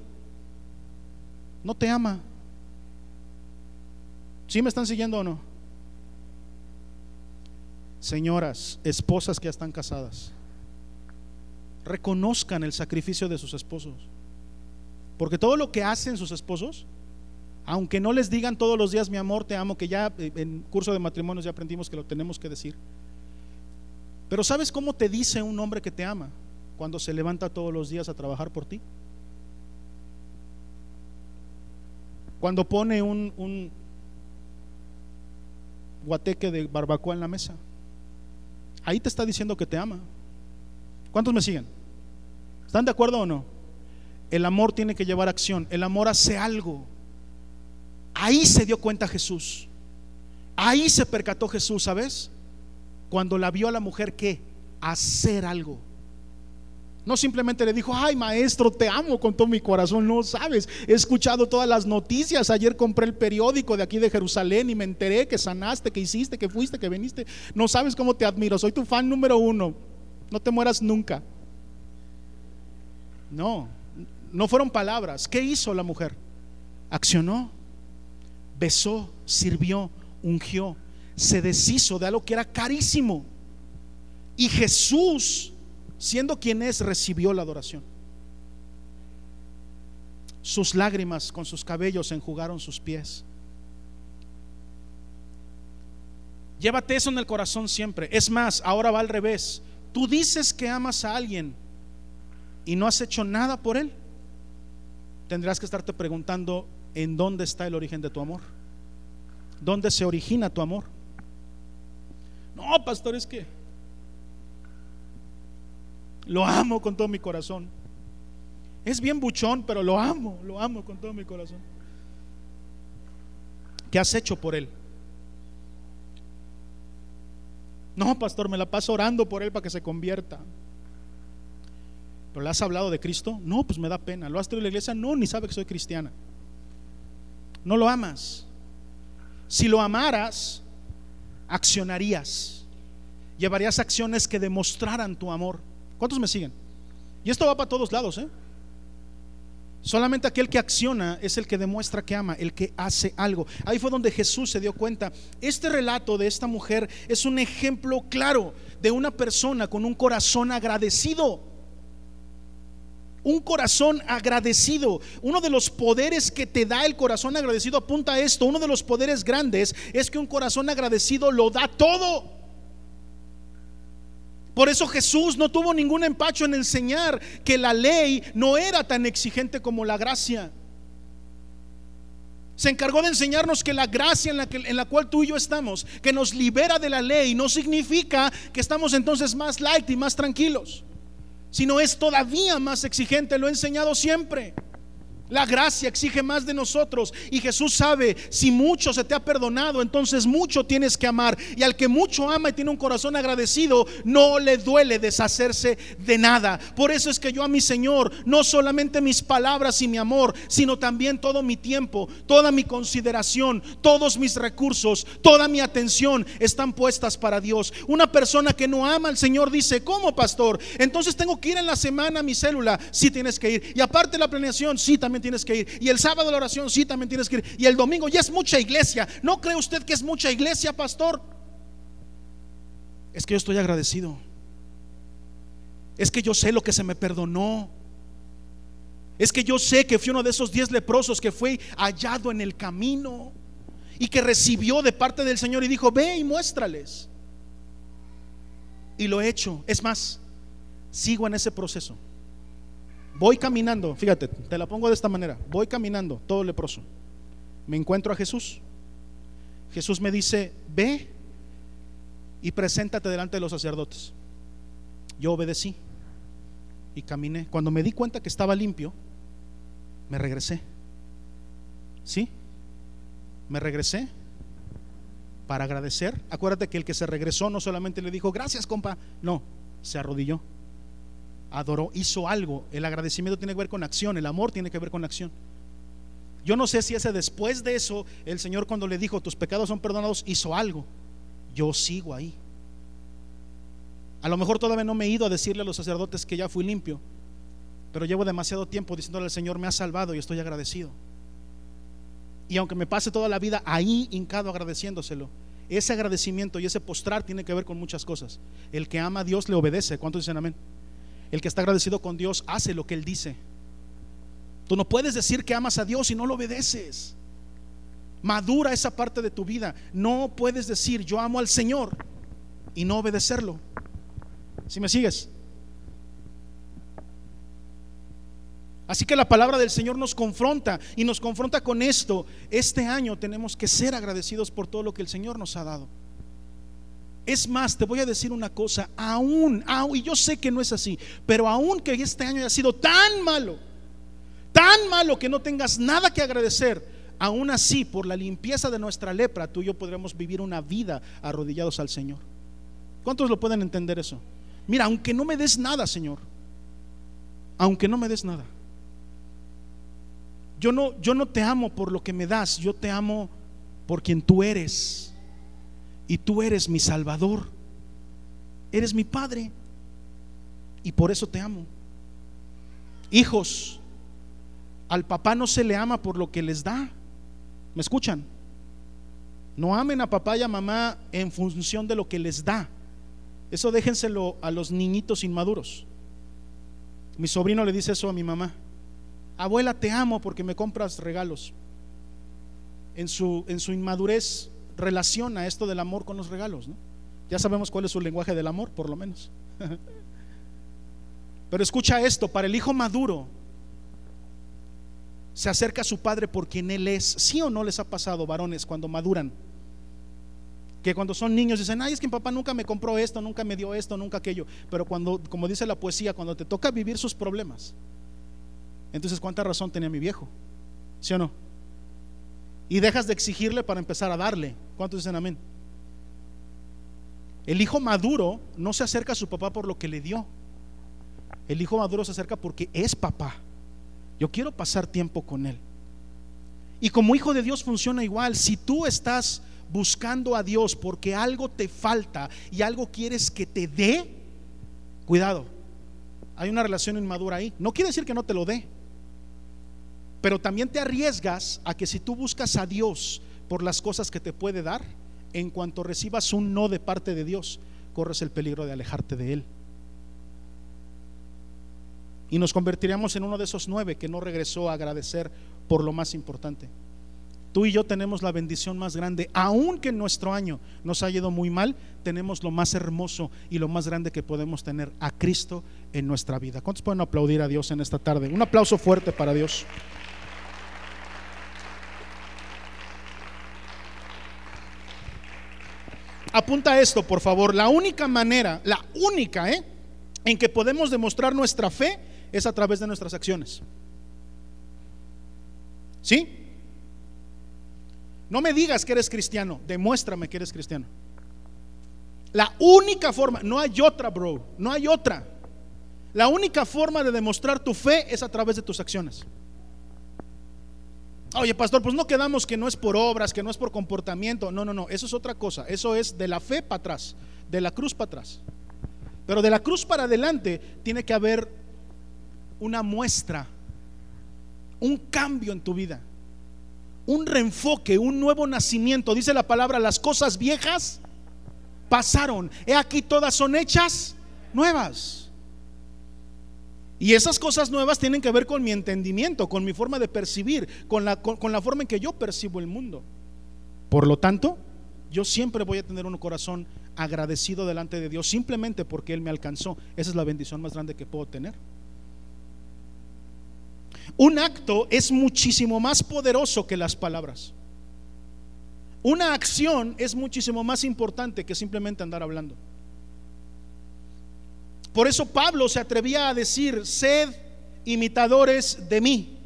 Speaker 1: no te ama. ¿Sí me están siguiendo o no? Señoras, esposas que ya están casadas, reconozcan el sacrificio de sus esposos. Porque todo lo que hacen sus esposos, aunque no les digan todos los días mi amor, te amo, que ya eh, en curso de matrimonios ya aprendimos que lo tenemos que decir. Pero ¿sabes cómo te dice un hombre que te ama cuando se levanta todos los días a trabajar por ti? Cuando pone un, un guateque de barbacoa en la mesa. Ahí te está diciendo que te ama. ¿Cuántos me siguen? ¿Están de acuerdo o no? El amor tiene que llevar acción. El amor hace algo. Ahí se dio cuenta Jesús. Ahí se percató Jesús, ¿sabes? Cuando la vio a la mujer que hacer algo. No simplemente le dijo, ay maestro, te amo con todo mi corazón. No sabes, he escuchado todas las noticias. Ayer compré el periódico de aquí de Jerusalén y me enteré que sanaste, que hiciste, que fuiste, que viniste. No sabes cómo te admiro. Soy tu fan número uno. No te mueras nunca. No, no fueron palabras. ¿Qué hizo la mujer? Accionó, besó, sirvió, ungió, se deshizo de algo que era carísimo. Y Jesús siendo quien es, recibió la adoración. Sus lágrimas con sus cabellos enjugaron sus pies. Llévate eso en el corazón siempre. Es más, ahora va al revés. Tú dices que amas a alguien y no has hecho nada por él. Tendrás que estarte preguntando en dónde está el origen de tu amor. ¿Dónde se origina tu amor? No, pastor, es que lo amo con todo mi corazón. Es bien buchón, pero lo amo, lo amo con todo mi corazón. ¿Qué has hecho por él? No, pastor, me la paso orando por él para que se convierta. ¿Pero le has hablado de Cristo? No, pues me da pena. ¿Lo has traído a la iglesia? No, ni sabe que soy cristiana. No lo amas. Si lo amaras, accionarías. Llevarías acciones que demostraran tu amor. ¿Cuántos me siguen? Y esto va para todos lados, ¿eh? Solamente aquel que acciona es el que demuestra que ama, el que hace algo. Ahí fue donde Jesús se dio cuenta. Este relato de esta mujer es un ejemplo claro de una persona con un corazón agradecido. Un corazón agradecido. Uno de los poderes que te da el corazón agradecido apunta a esto. Uno de los poderes grandes es que un corazón agradecido lo da todo. Por eso Jesús no tuvo ningún empacho en enseñar que la ley no era tan exigente como la gracia. Se encargó de enseñarnos que la gracia en la, en la, cual tú y yo estamos, que nos libera de la ley, no significa que estamos entonces más light y más tranquilos, sino es todavía más exigente, lo he enseñado siempre. La gracia exige más de nosotros y Jesús sabe, si mucho se te ha perdonado, entonces mucho tienes que amar. Y al que mucho ama y tiene un corazón agradecido, no le duele deshacerse de nada. Por eso es que yo a mi Señor, no solamente mis palabras y mi amor, sino también todo mi tiempo, toda mi consideración, todos mis recursos, toda mi atención están puestas para Dios. Una persona que no ama al Señor dice, ¿cómo pastor? Entonces tengo que ir en la semana a mi célula, sí tienes que ir. Y aparte la planeación, sí también tienes que ir. Y el sábado la oración, sí, también tienes que ir. Y el domingo ya es mucha iglesia. ¿No cree usted que es mucha iglesia, pastor? Es que yo estoy agradecido. Es que yo sé lo que se me perdonó. Es que yo sé que fui uno de esos diez leprosos que fue hallado en el camino y que recibió de parte del Señor y dijo, ve y muéstrales. Y lo he hecho. Es más, sigo en ese proceso. Voy caminando, fíjate, te la pongo de esta manera. Voy caminando, todo leproso. Me encuentro a Jesús. Jesús me dice, ve y preséntate delante de los sacerdotes. Yo obedecí y caminé. Cuando me di cuenta que estaba limpio, me regresé. ¿Sí? Me regresé para agradecer. Acuérdate que el que se regresó no solamente le dijo, gracias compa, no, se arrodilló, adoró, hizo algo. El agradecimiento tiene que ver con acción, el amor tiene que ver con acción. Yo no sé si ese después de eso, el Señor cuando le dijo, tus pecados son perdonados, hizo algo. Yo sigo ahí. A lo mejor todavía no me he ido a decirle a los sacerdotes que ya fui limpio, pero llevo demasiado tiempo diciéndole al Señor, me ha salvado y estoy agradecido. Y aunque me pase toda la vida ahí hincado agradeciéndoselo, ese agradecimiento y ese postrar tiene que ver con muchas cosas. El que ama a Dios le obedece. ¿Cuántos dicen amén? El que está agradecido con Dios hace lo que Él dice. Tú no puedes decir que amas a Dios y no lo obedeces. Madura esa parte de tu vida. No puedes decir yo amo al Señor y no obedecerlo. Si me sigues. Así que la palabra del Señor nos confronta y nos confronta con esto. Este año tenemos que ser agradecidos por todo lo que el Señor nos ha dado. Es más, te voy a decir una cosa, aún, aún, y yo sé que no es así, pero aún que este año haya sido tan malo, tan malo que no tengas nada que agradecer, aún así, por la limpieza de nuestra lepra, tú y yo podremos vivir una vida arrodillados al Señor. ¿Cuántos lo pueden entender eso? Mira, aunque no me des nada, Señor, aunque no me des nada, yo no, yo no te amo por lo que me das, yo te amo por quien tú eres. Y tú eres mi Salvador. Eres mi Padre. Y por eso te amo. Hijos, al papá no se le ama por lo que les da. ¿Me escuchan? No amen a papá y a mamá en función de lo que les da. Eso déjenselo a los niñitos inmaduros. Mi sobrino le dice eso a mi mamá abuela, te amo porque me compras regalos. En su, en su inmadurez relaciona esto del amor con los regalos. Ya sabemos cuál es su lenguaje del amor, por lo menos. Pero escucha esto, para el hijo maduro se acerca a su padre por quien él es. ¿Sí o no les ha pasado, varones, cuando maduran? Que cuando son niños dicen, ay, es que mi papá nunca me compró esto, nunca me dio esto, nunca aquello. Pero cuando, como dice la poesía, cuando te toca vivir sus problemas, entonces, ¿cuánta razón tenía mi viejo? ¿Sí o no? Y dejas de exigirle para empezar a darle. ¿Cuántos dicen amén? El hijo maduro no se acerca a su papá por lo que le dio. El hijo maduro se acerca porque es papá. Yo quiero pasar tiempo con él. Y como hijo de Dios funciona igual. Si tú estás buscando a Dios porque algo te falta y algo quieres que te dé, cuidado. Hay una relación inmadura ahí. No quiere decir que no te lo dé. Pero también te arriesgas a que si tú buscas a Dios por las cosas que te puede dar, en cuanto recibas un no de parte de Dios, corres el peligro de alejarte de Él. Y nos convertiríamos en uno de esos nueve que no regresó a agradecer por lo más importante. Tú y yo tenemos la bendición más grande, aunque en nuestro año nos ha ido muy mal, tenemos lo más hermoso y lo más grande que podemos tener a Cristo en nuestra vida. ¿Cuántos pueden aplaudir a Dios en esta tarde? Un aplauso fuerte para Dios. Apunta esto, por favor. La única manera, la única, ¿eh? En que podemos demostrar nuestra fe es a través de nuestras acciones. ¿Sí? No me digas que eres cristiano, demuéstrame que eres cristiano. La única forma, no hay otra, bro, no hay otra. La única forma de demostrar tu fe es a través de tus acciones. Oye, pastor, pues no quedamos que no es por obras, que no es por comportamiento. No, no, no, eso es otra cosa. Eso es de la fe para atrás, de la cruz para atrás. Pero de la cruz para adelante tiene que haber una muestra, un cambio en tu vida, un reenfoque, un nuevo nacimiento. Dice la palabra, las cosas viejas pasaron. He aquí todas son hechas nuevas. Y esas cosas nuevas tienen que ver con mi entendimiento, con mi forma de percibir, con la, con, la forma en que yo percibo el mundo. Por lo tanto, yo siempre voy a tener un corazón agradecido delante de Dios simplemente porque Él me alcanzó. Esa es la bendición más grande que puedo tener. Un acto es muchísimo más poderoso que las palabras. Una acción es muchísimo más importante que simplemente andar hablando. Por eso Pablo se atrevía a decir, sed imitadores de mí.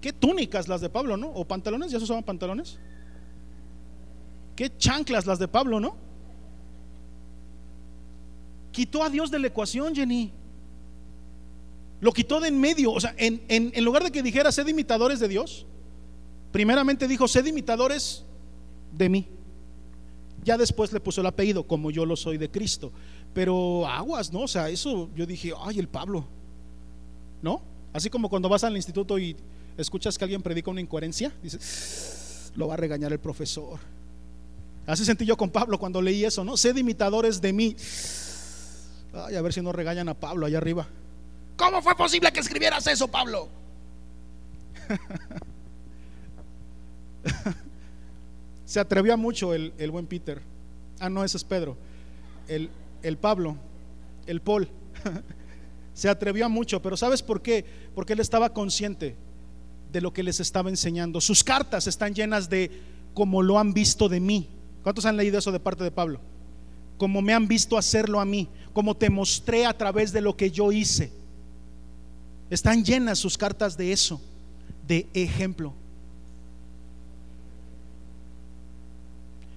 Speaker 1: Qué túnicas las de Pablo, ¿no? O pantalones, ya se usaban pantalones. Qué chanclas las de Pablo, ¿no? Quitó a Dios de la ecuación, Jenny. Lo quitó de en medio. O sea, en, en lugar de que dijera, sed imitadores de Dios, primeramente dijo, sed imitadores de mí. Ya después le puso el apellido, como yo lo soy de Cristo. Pero aguas, ¿no? O sea, eso yo dije, ay, el Pablo. ¿No? Así como cuando vas al instituto y escuchas que alguien predica una incoherencia, dices, lo va a regañar el profesor. Así sentí yo con Pablo cuando leí eso, ¿no? Sed imitadores de mí. Ay, a ver si no regañan a Pablo allá arriba. ¿Cómo fue posible que escribieras eso, Pablo? Se atrevió a mucho el, buen Peter. Ah, no, ese es Pedro. El, el Pablo, el Paul. Se atrevió a mucho, pero ¿sabes por qué? Porque él estaba consciente de lo que les estaba enseñando. Sus cartas están llenas de como lo han visto de mí. ¿Cuántos han leído eso de parte de Pablo? Como me han visto hacerlo a mí, como te mostré a través de lo que yo hice. Están llenas sus cartas de eso, de ejemplo.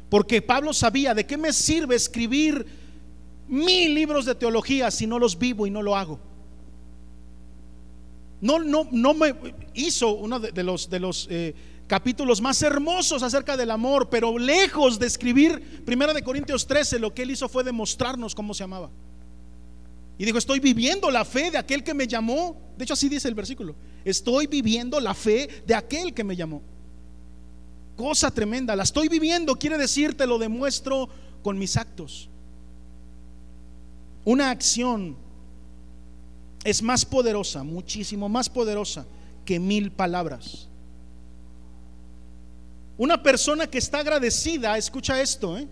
Speaker 1: Porque Pablo sabía de qué me sirve escribir mil libros de teología si no los vivo y no lo hago. No, no, no me hizo uno de, los, de los eh, capítulos más hermosos acerca del amor, pero lejos de escribir Primera de Corintios 13, lo que él hizo fue demostrarnos cómo se amaba. Y dijo, estoy viviendo la fe de aquel que me llamó. De hecho, así dice el versículo. Estoy viviendo la fe de aquel que me llamó. Cosa tremenda, la estoy viviendo, quiere decir, te lo demuestro con mis actos. Una acción es más poderosa, muchísimo más poderosa que mil palabras. Una persona que está agradecida, escucha esto, ¿eh?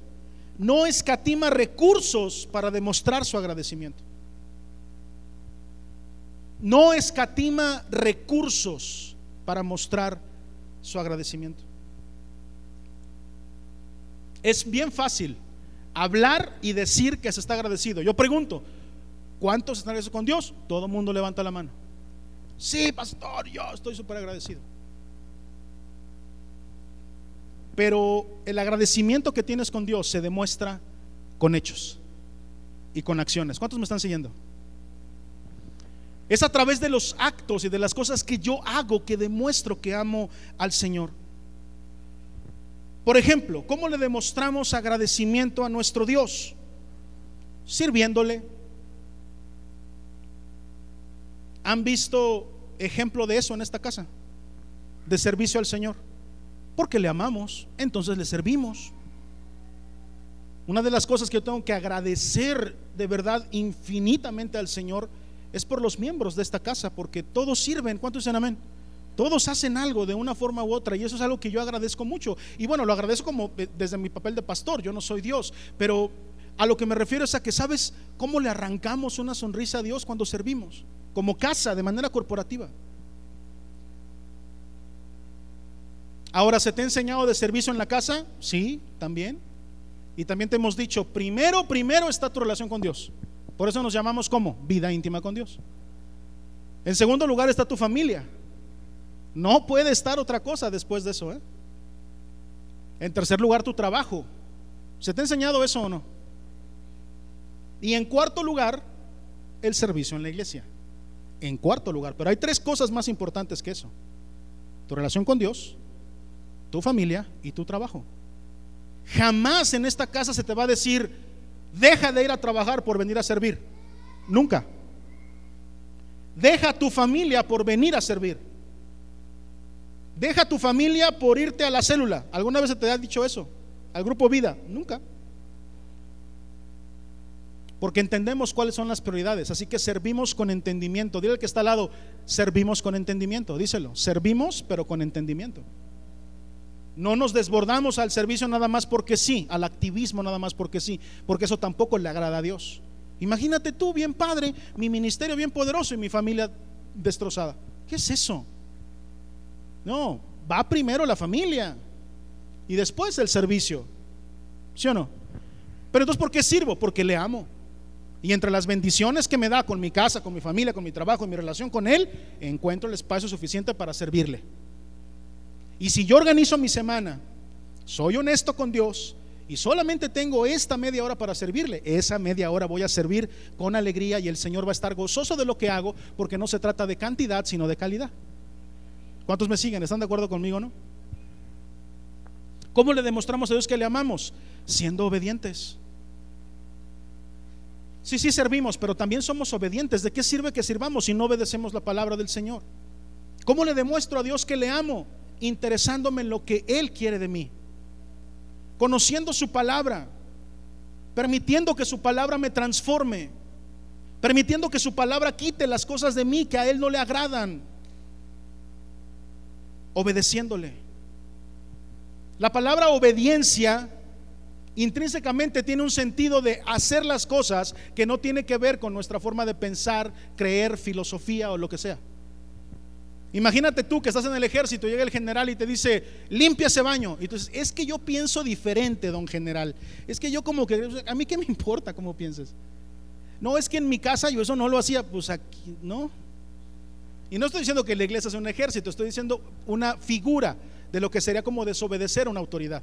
Speaker 1: no escatima recursos para demostrar su agradecimiento. No escatima recursos para mostrar su agradecimiento. Es bien fácil hablar y decir que se está agradecido. Yo pregunto, ¿cuántos están agradecidos con Dios? Todo el mundo levanta la mano. Sí, pastor, yo estoy súper agradecido. Pero el agradecimiento que tienes con Dios se demuestra con hechos y con acciones. ¿Cuántos me están siguiendo? Es a través de los actos y de las cosas que yo hago que demuestro que amo al Señor. Por ejemplo, ¿cómo le demostramos agradecimiento a nuestro Dios? Sirviéndole. ¿Han visto ejemplo de eso en esta casa? De servicio al Señor. Porque le amamos, entonces le servimos. Una de las cosas que yo tengo que agradecer de verdad infinitamente al Señor es por los miembros de esta casa, porque todos sirven. ¿Cuántos dicen amén? Todos hacen algo de una forma u otra y eso es algo que yo agradezco mucho. Y bueno, lo agradezco como eh, desde mi papel de pastor, yo no soy Dios, pero a lo que me refiero es a que sabes cómo le arrancamos una sonrisa a Dios cuando servimos, como casa, de manera corporativa. Ahora, ¿se te ha enseñado de servicio en la casa? Sí, también. Y también te hemos dicho, primero, primero está tu relación con Dios. Por eso nos llamamos como vida íntima con Dios. En segundo lugar está tu familia. No puede estar otra cosa después de eso. ¿eh? En tercer lugar, tu trabajo. ¿Se te ha enseñado eso o no? Y en cuarto lugar, el servicio en la iglesia. En cuarto lugar. Pero hay tres cosas más importantes que eso. Tu relación con Dios, tu familia y tu trabajo. Jamás en esta casa se te va a decir, deja de ir a trabajar por venir a servir. Nunca. Deja tu familia por venir a servir. Deja tu familia por irte a la célula. ¿Alguna vez se te ha dicho eso? ¿Al grupo vida? Nunca. Porque entendemos cuáles son las prioridades. Así que servimos con entendimiento. Dile al que está al lado, servimos con entendimiento. Díselo, servimos pero con entendimiento. No nos desbordamos al servicio nada más porque sí, al activismo nada más porque sí, porque eso tampoco le agrada a Dios. Imagínate tú, bien padre, mi ministerio bien poderoso y mi familia destrozada. ¿Qué es eso? No, va primero la familia y después el servicio. ¿Sí o no? Pero entonces, ¿por qué sirvo? Porque le amo. Y entre las bendiciones que me da con mi casa, con mi familia, con mi trabajo, mi relación con Él, encuentro el espacio suficiente para servirle. Y si yo organizo mi semana soy honesto con Dios y solamente tengo esta media hora para servirle, esa media hora voy a servir con alegría y el Señor va a estar gozoso de lo que hago porque no se trata de cantidad, sino de calidad. ¿Cuántos me siguen? ¿Están de acuerdo conmigo, no? ¿Cómo le demostramos a Dios que le amamos? Siendo obedientes. Sí, sí servimos, pero también somos obedientes. ¿De qué sirve que sirvamos si no obedecemos la palabra del Señor? ¿Cómo le demuestro a Dios que le amo? Interesándome en lo que Él quiere de mí. Conociendo su palabra. Permitiendo que su palabra me transforme. Permitiendo que su palabra quite las cosas de mí que a Él no le agradan. Obedeciéndole. La palabra obediencia intrínsecamente tiene un sentido de hacer las cosas que no tiene que ver con nuestra forma de pensar, creer, filosofía o lo que sea. Imagínate tú que estás en el ejército, llega el general y te dice, limpia ese baño. Y entonces, es que yo pienso diferente, don general. Es que yo como que, a mí qué me importa cómo pienses. No, es que en mi casa yo eso no lo hacía, pues aquí, no. Y no estoy diciendo que la iglesia sea un ejército, estoy diciendo una figura de lo que sería como desobedecer a una autoridad.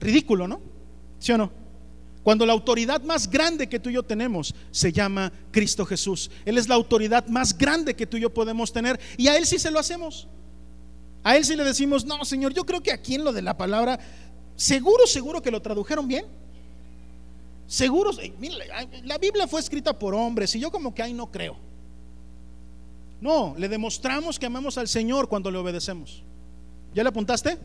Speaker 1: Ridículo, ¿no? ¿Sí o no? Cuando la autoridad más grande que tú y yo tenemos se llama Cristo Jesús. Él es la autoridad más grande que tú y yo podemos tener y a Él sí se lo hacemos. A Él sí le decimos, no, Señor, yo creo que aquí en lo de la palabra, seguro, seguro que lo tradujeron bien. Seguro, la Biblia fue escrita por hombres y yo como que ahí no creo. No, le demostramos que amamos al Señor cuando le obedecemos. ¿Ya le apuntaste?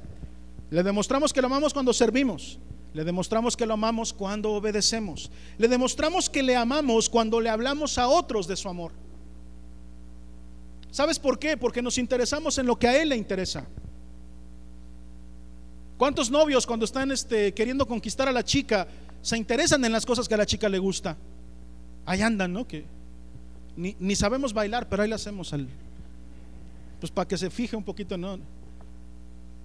Speaker 1: Le demostramos que lo amamos cuando servimos. Le demostramos que lo amamos cuando obedecemos. Le demostramos que le amamos cuando le hablamos a otros de su amor. ¿Sabes por qué? Porque nos interesamos en lo que a él le interesa. ¿Cuántos novios cuando están este, queriendo conquistar a la chica se interesan en las cosas que a la chica le gusta? Ahí andan, ¿no? Ni, sabemos bailar, pero ahí le hacemos pues para que se fije un poquito, ¿no?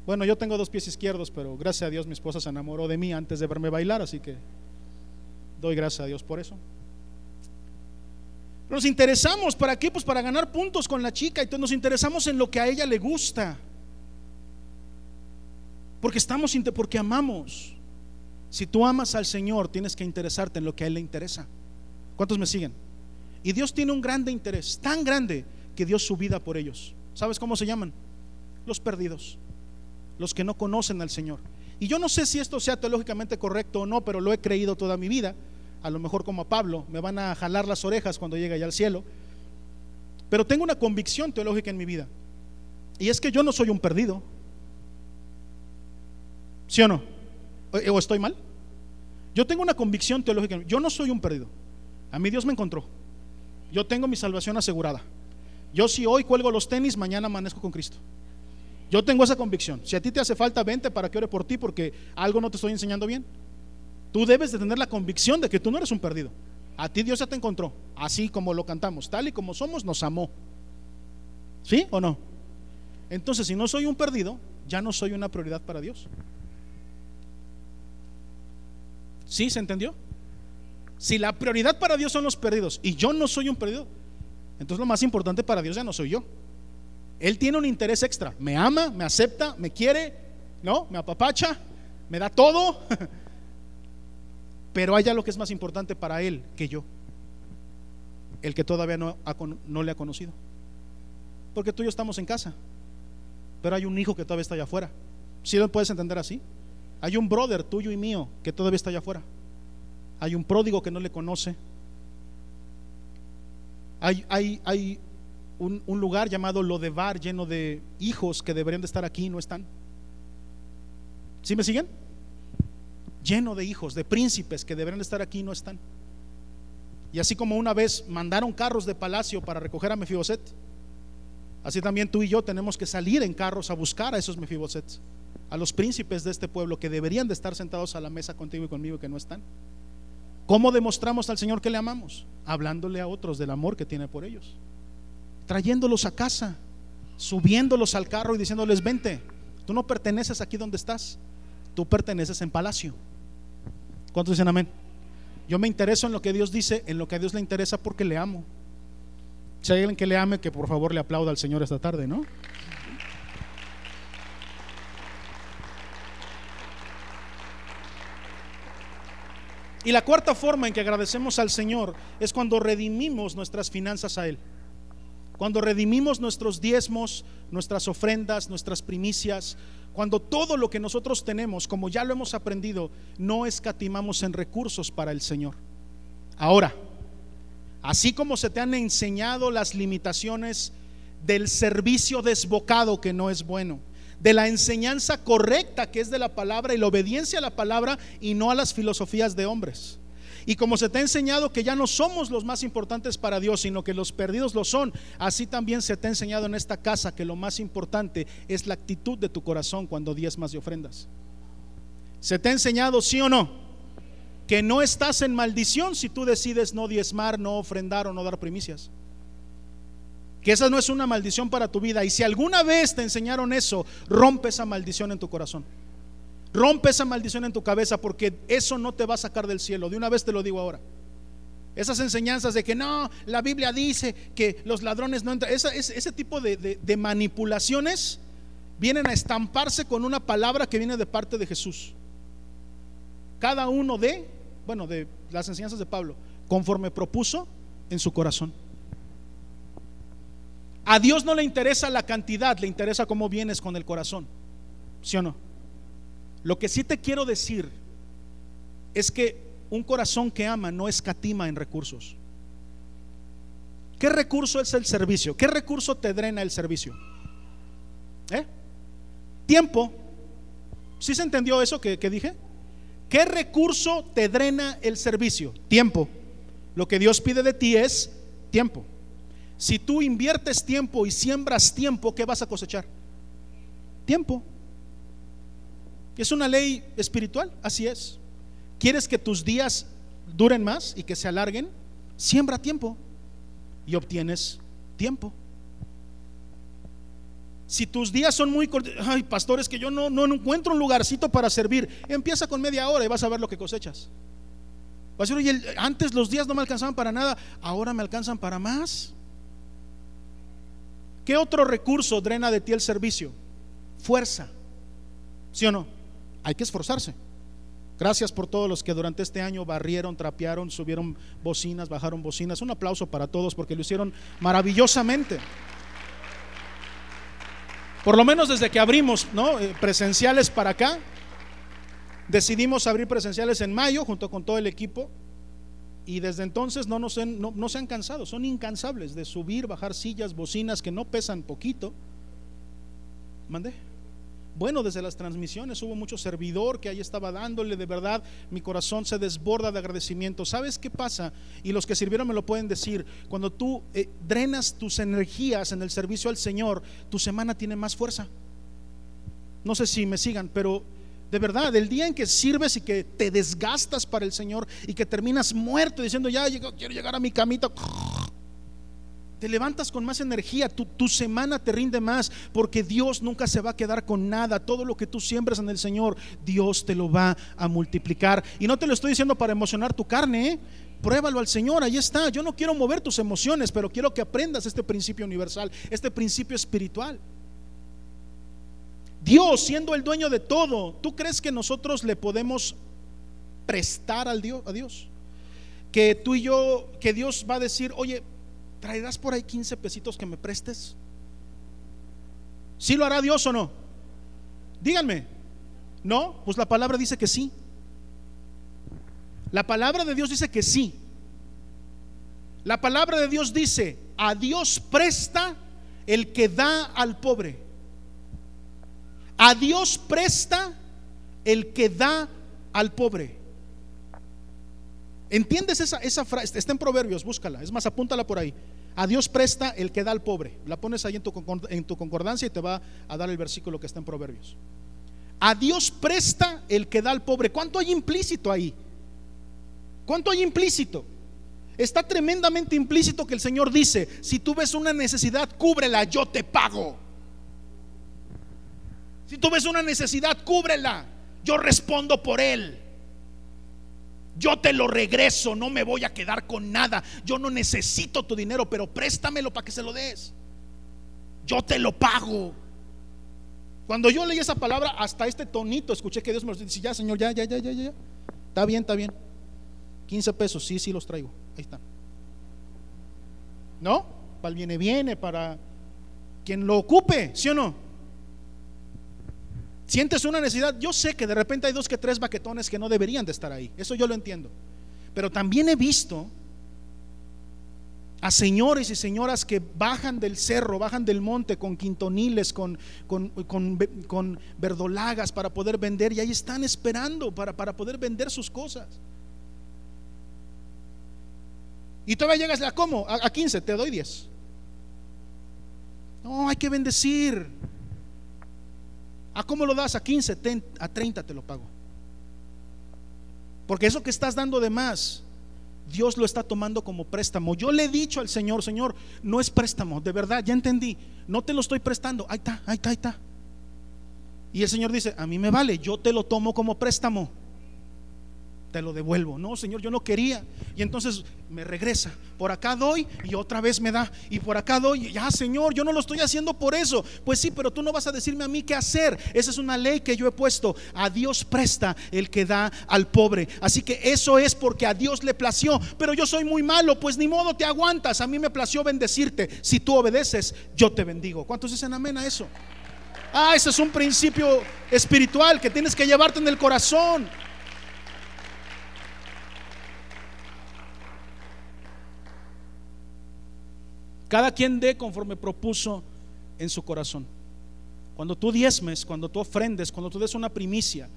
Speaker 1: Bueno, yo tengo dos pies izquierdos, pero gracias a Dios mi esposa se enamoró de mí antes de verme bailar, así que doy gracias a Dios por eso. Nos interesamos, ¿para qué? Pues para ganar puntos con la chica, entonces nos interesamos en lo que a ella le gusta. Porque estamos, porque amamos. Si tú amas al Señor, tienes que interesarte en lo que a Él le interesa. ¿Cuántos me siguen? Y Dios tiene un grande interés, tan grande que dio su vida por ellos. ¿Sabes cómo se llaman? Los perdidos los que no conocen al Señor. Y yo no sé si esto sea teológicamente correcto o no, pero lo he creído toda mi vida. A lo mejor como a Pablo, me van a jalar las orejas cuando llegue allá al cielo. Pero tengo una convicción teológica en mi vida. Y es que yo no soy un perdido. ¿Sí o no? ¿O estoy mal? Yo tengo una convicción teológica. Yo no soy un perdido. A mí Dios me encontró. Yo tengo mi salvación asegurada. Yo si hoy cuelgo los tenis, mañana amanezco con Cristo. Yo tengo esa convicción. Si a ti te hace falta, vente para que ore por ti porque algo no te estoy enseñando bien. Tú debes de tener la convicción de que tú no eres un perdido. A ti Dios ya te encontró, así como lo cantamos, tal y como somos, nos amó. ¿Sí o no? Entonces, si no soy un perdido, ya no soy una prioridad para Dios. ¿Sí se entendió? Si la prioridad para Dios son los perdidos y yo no soy un perdido, entonces lo más importante para Dios ya no soy yo. Él tiene un interés extra. Me ama, me acepta, me quiere, ¿no? Me apapacha, me da todo. Pero hay algo que es más importante para Él que yo. El que todavía no, le ha conocido. Porque tú y yo estamos en casa. Pero hay un hijo que todavía está allá afuera. ¿Sí lo puedes entender así? Hay un brother tuyo y mío que todavía está allá afuera. Hay un pródigo que no le conoce. Hay, hay, hay un, lugar llamado Lodebar lleno de hijos que deberían de estar aquí y no están. ¿Sí me siguen? Lleno de hijos, de príncipes que deberían de estar aquí y no están. Y así como una vez mandaron carros de palacio para recoger a Mefiboset, así también tú y yo tenemos que salir en carros a buscar a esos Mefibosets, a los príncipes de este pueblo que deberían de estar sentados a la mesa contigo y conmigo y que no están. ¿Cómo demostramos al Señor que le amamos? Hablándole a otros del amor que tiene por ellos trayéndolos a casa, subiéndolos al carro y diciéndoles, vente, tú no perteneces aquí donde estás, tú perteneces en palacio. ¿Cuántos dicen amén? Yo me intereso en lo que Dios dice, en lo que a Dios le interesa porque le amo. Si hay alguien que le ame, que por favor le aplauda al Señor esta tarde, ¿no? Y la cuarta forma en que agradecemos al Señor es cuando redimimos nuestras finanzas a Él. Cuando redimimos nuestros diezmos, nuestras ofrendas, nuestras primicias, cuando todo lo que nosotros tenemos, como ya lo hemos aprendido, no escatimamos en recursos para el Señor. Ahora, así como se te han enseñado las limitaciones del servicio desbocado que no es bueno, de la enseñanza correcta que es de la palabra y la obediencia a la palabra y no a las filosofías de hombres. Y como se te ha enseñado que ya no somos los más importantes para Dios, sino que los perdidos lo son, así también se te ha enseñado en esta casa que lo más importante es la actitud de tu corazón cuando diezmas y ofrendas. ¿Se te ha enseñado, sí o no? Que no estás en maldición si tú decides no diezmar, no ofrendar o no dar primicias. Que esa no es una maldición para tu vida. Y si alguna vez te enseñaron eso, rompe esa maldición en tu corazón. Rompe esa maldición en tu cabeza porque eso no te va a sacar del cielo. De una vez te lo digo ahora. Esas enseñanzas de que no, la Biblia dice que los ladrones no entran. ese, tipo de, de manipulaciones vienen a estamparse con una palabra que viene de parte de Jesús. Cada uno de, bueno, de las enseñanzas de Pablo, conforme propuso en su corazón. A Dios no le interesa la cantidad, le interesa cómo vienes con el corazón. ¿Sí o no? Lo que sí te quiero decir es que un corazón que ama no escatima en recursos. ¿Qué recurso es el servicio? ¿Qué recurso te drena el servicio? ¿Eh? Tiempo. ¿Sí se entendió eso que, que dije? ¿Qué recurso te drena el servicio? Tiempo. Lo que Dios pide de ti es tiempo. Si tú inviertes tiempo y siembras tiempo, ¿qué vas a cosechar? Tiempo. Es una ley espiritual, así es. ¿Quieres que tus días duren más y que se alarguen? Siembra tiempo y obtienes tiempo. Si tus días son muy cortos, ay, pastores, que yo no, no encuentro un lugarcito para servir, empieza con media hora y vas a ver lo que cosechas. Vas a decir, oye, antes los días no me alcanzaban para nada, ahora me alcanzan para más. ¿Qué otro recurso drena de ti el servicio? Fuerza. ¿Sí o no? hay que esforzarse. Gracias por todos los que durante este año barrieron, trapearon, subieron bocinas, bajaron bocinas. Un aplauso para todos porque lo hicieron maravillosamente. Por lo menos desde que abrimos ¿no? Eh, presenciales para acá, decidimos abrir presenciales en mayo junto con todo el equipo y desde entonces no, nos no, no se han cansado, son incansables de subir, bajar sillas, bocinas que no pesan poquito. ¿Mandé? Bueno, desde las transmisiones hubo mucho servidor que ahí estaba dándole, de verdad, mi corazón se desborda de agradecimiento. ¿Sabes qué pasa? Y los que sirvieron me lo pueden decir. Cuando tú eh, drenas tus energías en el servicio al Señor, tu semana tiene más fuerza. No sé si me sigan, pero de verdad, el día en que sirves y que te desgastas para el Señor y que terminas muerto diciendo, ya quiero llegar a mi camita te levantas con más energía, tu, semana te rinde más, porque Dios nunca se va a quedar con nada. Todo lo que tú siembras en el Señor, Dios te lo va a multiplicar. Y no te lo estoy diciendo para emocionar tu carne, ¿eh? pruébalo al Señor, ahí está. Yo no quiero mover tus emociones, pero quiero que aprendas este principio universal, este principio espiritual. Dios siendo el dueño de todo, ¿tú crees que nosotros le podemos prestar al Dios, a Dios? Que tú y yo, que Dios va a decir, oye, ¿traerás por ahí 15 pesitos que me prestes? ¿Sí lo hará Dios o no? Díganme. ¿No? Pues la palabra dice que sí. La palabra de Dios dice que sí. La palabra de Dios dice, a Dios presta el que da al pobre. A Dios presta el que da al pobre. ¿Entiendes esa, esa frase? Está en Proverbios, búscala. Es más, apúntala por ahí. A Dios presta el que da al pobre. La pones ahí en tu, en tu concordancia y te va a dar el versículo que está en Proverbios. A Dios presta el que da al pobre. ¿Cuánto hay implícito ahí? ¿Cuánto hay implícito? Está tremendamente implícito que el Señor dice, si tú ves una necesidad, cúbrela, yo te pago. Si tú ves una necesidad, cúbrela, yo respondo por él. Yo te lo regreso, no me voy a quedar con nada. Yo no necesito tu dinero, pero préstamelo para que se lo des. Yo te lo pago. Cuando yo leí esa palabra, hasta este tonito escuché que Dios me lo dice, ya, Señor, ya, ya, ya, ya, ya. Está bien, está bien. 15 pesos, sí, sí los traigo. Ahí están. ¿No? Para el viene, viene, para quien lo ocupe, ¿sí o no? Sientes una necesidad. Yo sé que de repente hay dos que tres baquetones que no deberían de estar ahí. Eso yo lo entiendo. Pero también he visto a señores y señoras que bajan del cerro, bajan del monte con quintoniles, con, con, verdolagas para poder vender y ahí están esperando para, para poder vender sus cosas. Y todavía llegas a cómo? A, 15, te doy 10. No, hay que bendecir. ¿A cómo lo das? A 15, a 30 te lo pago. Porque eso que estás dando de más Dios lo está tomando como préstamo. Yo le he dicho al Señor, Señor, no es préstamo, de verdad, ya entendí, no te lo estoy prestando, ahí está, ahí está, ahí está. Y el Señor dice, a mí me vale, yo te lo tomo como préstamo te lo devuelvo. No, Señor, yo no quería. Y entonces me regresa. Por acá doy y otra vez me da. Y por acá doy. Ya, Señor, yo no lo estoy haciendo por eso. Pues sí, pero tú no vas a decirme a mí qué hacer. Esa es una ley que yo he puesto. A Dios presta el que da al pobre. Así que eso es porque a Dios le plació. Pero yo soy muy malo. Pues ni modo, te aguantas. A mí me plació bendecirte. Si tú obedeces, yo te bendigo. ¿Cuántos dicen amén a eso? Ah, ese es un principio espiritual que tienes que llevarte en el corazón. Cada quien dé conforme propuso en su corazón. Cuando tú diezmes, cuando tú ofrendes, cuando tú des una primicia,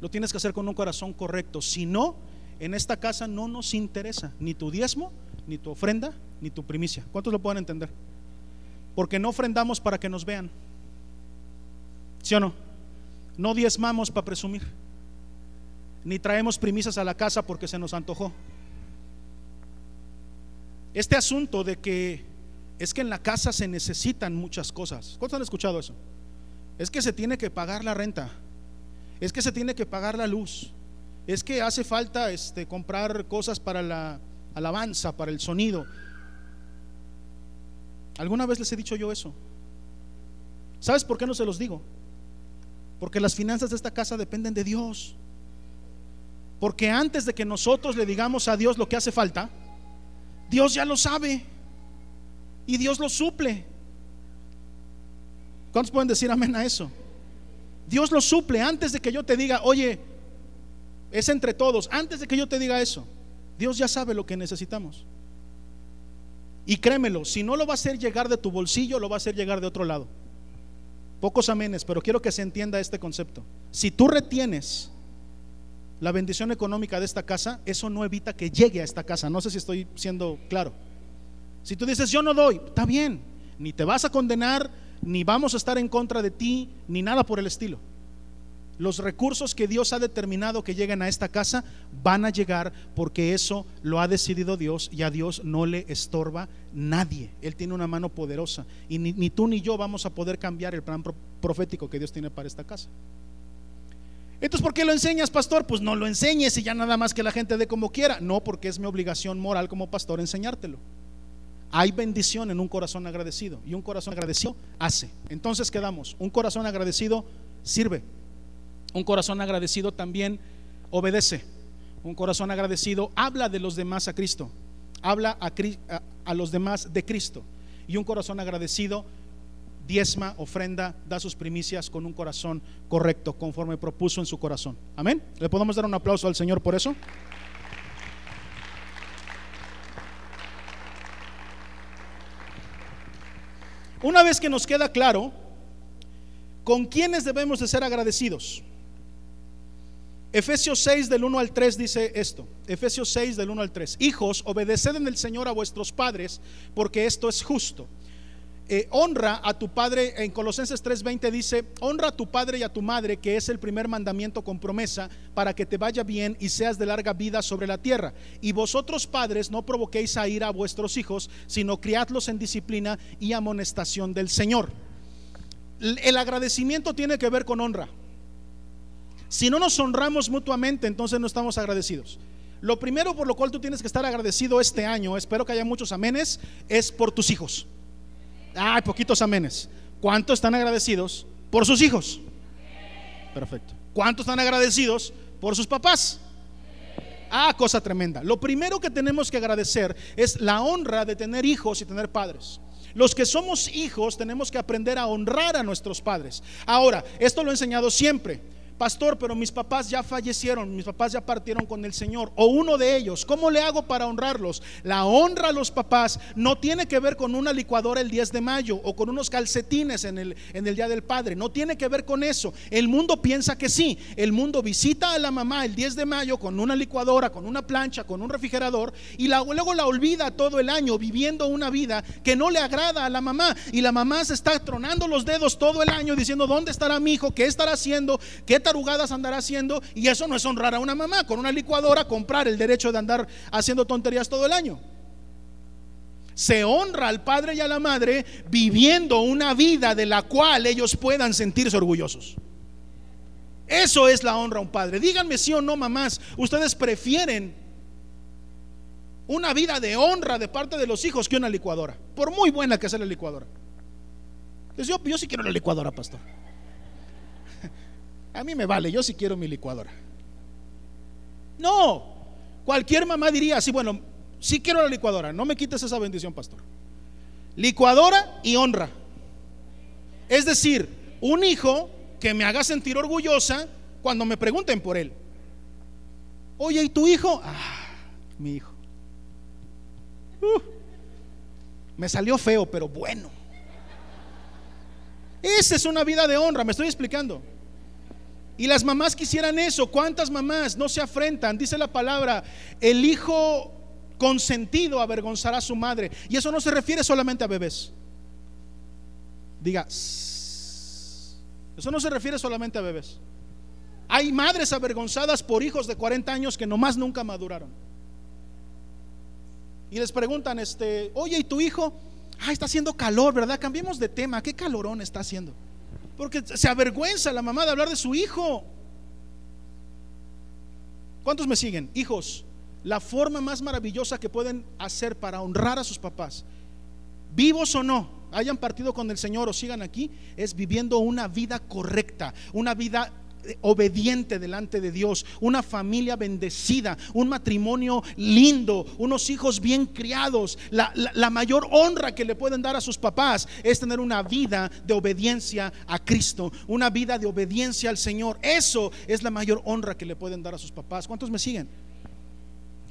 Speaker 1: lo tienes que hacer con un corazón correcto. Si no, en esta casa no nos interesa ni tu diezmo, ni tu ofrenda, ni tu primicia. ¿Cuántos lo pueden entender? Porque no ofrendamos para que nos vean. ¿Sí o no? No diezmamos para presumir. Ni traemos primicias a la casa porque se nos antojó. Este asunto de que es que en la casa se necesitan muchas cosas. ¿Cuántos han escuchado eso? Es que se tiene que pagar la renta. Es que se tiene que pagar la luz. Es que hace falta este, comprar cosas para la alabanza, para el sonido. ¿Alguna vez les he dicho yo eso? ¿Sabes por qué no se los digo? Porque las finanzas de esta casa dependen de Dios. Porque antes de que nosotros le digamos a Dios lo que hace falta, Dios ya lo sabe y Dios lo suple. ¿Cuántos pueden decir amén a eso? Dios lo suple antes de que yo te diga, oye, es entre todos, antes de que yo te diga eso. Dios ya sabe lo que necesitamos. Y créemelo, si no lo va a hacer llegar de tu bolsillo, lo va a hacer llegar de otro lado. Pocos amenes, pero quiero que se entienda este concepto. Si tú retienes la bendición económica de esta casa, eso no evita que llegue a esta casa. No sé si estoy siendo claro. Si tú dices, yo no doy, está bien, ni te vas a condenar, ni vamos a estar en contra de ti, ni nada por el estilo. Los recursos que Dios ha determinado que lleguen a esta casa van a llegar porque eso lo ha decidido Dios y a Dios no le estorba nadie. Él tiene una mano poderosa y ni, tú ni yo vamos a poder cambiar el plan profético que Dios tiene para esta casa. Entonces, ¿por qué lo enseñas, pastor? Pues no lo enseñes y ya nada más que la gente dé como quiera. No, porque es mi obligación moral como pastor enseñártelo. Hay bendición en un corazón agradecido y un corazón agradecido hace. Entonces quedamos, un corazón agradecido sirve. Un corazón agradecido también obedece. Un corazón agradecido habla de los demás a Cristo. Habla a, a, los demás de Cristo. Y un corazón agradecido diezma, ofrenda, da sus primicias con un corazón correcto, conforme propuso en su corazón. Amén. ¿Le podemos dar un aplauso al Señor por eso? Una vez que nos queda claro con quiénes debemos de ser agradecidos. Efesios 6 del 1 al 3 dice esto. Efesios 6 del 1 al 3. Hijos, obedeced en el Señor a vuestros padres, porque esto es justo. Eh, honra a tu padre, en Colosenses 3:20 dice, honra a tu padre y a tu madre, que es el primer mandamiento con promesa, para que te vaya bien y seas de larga vida sobre la tierra. Y vosotros padres no provoquéis a ira a vuestros hijos, sino criadlos en disciplina y amonestación del Señor. El agradecimiento tiene que ver con honra. Si no nos honramos mutuamente, entonces no estamos agradecidos. Lo primero por lo cual tú tienes que estar agradecido este año, espero que haya muchos amenes, es por tus hijos. Hay poquitos amenes. ¿Cuántos están agradecidos por sus hijos? Perfecto. ¿Cuántos están agradecidos por sus papás? Ah, cosa tremenda. Lo primero que tenemos que agradecer es la honra de tener hijos y tener padres. Los que somos hijos tenemos que aprender a honrar a nuestros padres. Ahora, esto lo he enseñado siempre pastor, pero mis papás ya fallecieron, mis papás ya partieron con el Señor, o uno de ellos, ¿cómo le hago para honrarlos? La honra a los papás no tiene que ver con una licuadora el 10 de mayo o con unos calcetines en el, en el Día del Padre, no tiene que ver con eso. El mundo piensa que sí, el mundo visita a la mamá el 10 de mayo con una licuadora, con una plancha, con un refrigerador, y luego la olvida todo el año viviendo una vida que no le agrada a la mamá, y la mamá se está tronando los dedos todo el año diciendo, ¿dónde estará mi hijo? ¿Qué estará haciendo? ¿Qué tarugadas andará haciendo y eso no es honrar a una mamá, con una licuadora comprar el derecho de andar haciendo tonterías todo el año. Se honra al padre y a la madre viviendo una vida de la cual ellos puedan sentirse orgullosos. Eso es la honra a un padre. Díganme si o no, mamás, ustedes prefieren una vida de honra de parte de los hijos que una licuadora, por muy buena que sea la licuadora. Pues yo, yo sí quiero la licuadora, pastor. A mí me vale, yo sí quiero mi licuadora. No, cualquier mamá diría así, bueno, sí quiero la licuadora, no me quites esa bendición, pastor. Licuadora y honra. Es decir, un hijo que me haga sentir orgullosa cuando me pregunten por él. Oye, ¿y tu hijo? Ah, mi hijo. Uh, me salió feo, pero bueno. Esa es una vida de honra, me estoy explicando. Y las mamás quisieran eso. ¿Cuántas mamás no se afrentan? Dice la palabra, el hijo consentido avergonzará a su madre. Y eso no se refiere solamente a bebés. Diga, eso no se refiere solamente a bebés. Hay madres avergonzadas por hijos de 40 años que nomás nunca maduraron. Y les preguntan, este, oye, ¿y tu hijo? Ah, está haciendo calor, ¿verdad? Cambiemos de tema. ¿Qué calorón está haciendo? Porque se avergüenza la mamá de hablar de su hijo. ¿Cuántos me siguen? Hijos, la forma más maravillosa que pueden hacer para honrar a sus papás, vivos o no, hayan partido con el Señor o sigan aquí, es viviendo una vida correcta, una vida obediente delante de Dios, una familia bendecida, un matrimonio lindo, unos hijos bien criados. La, mayor honra que le pueden dar a sus papás es tener una vida de obediencia a Cristo, una vida de obediencia al Señor. Eso es la mayor honra que le pueden dar a sus papás. ¿Cuántos me siguen?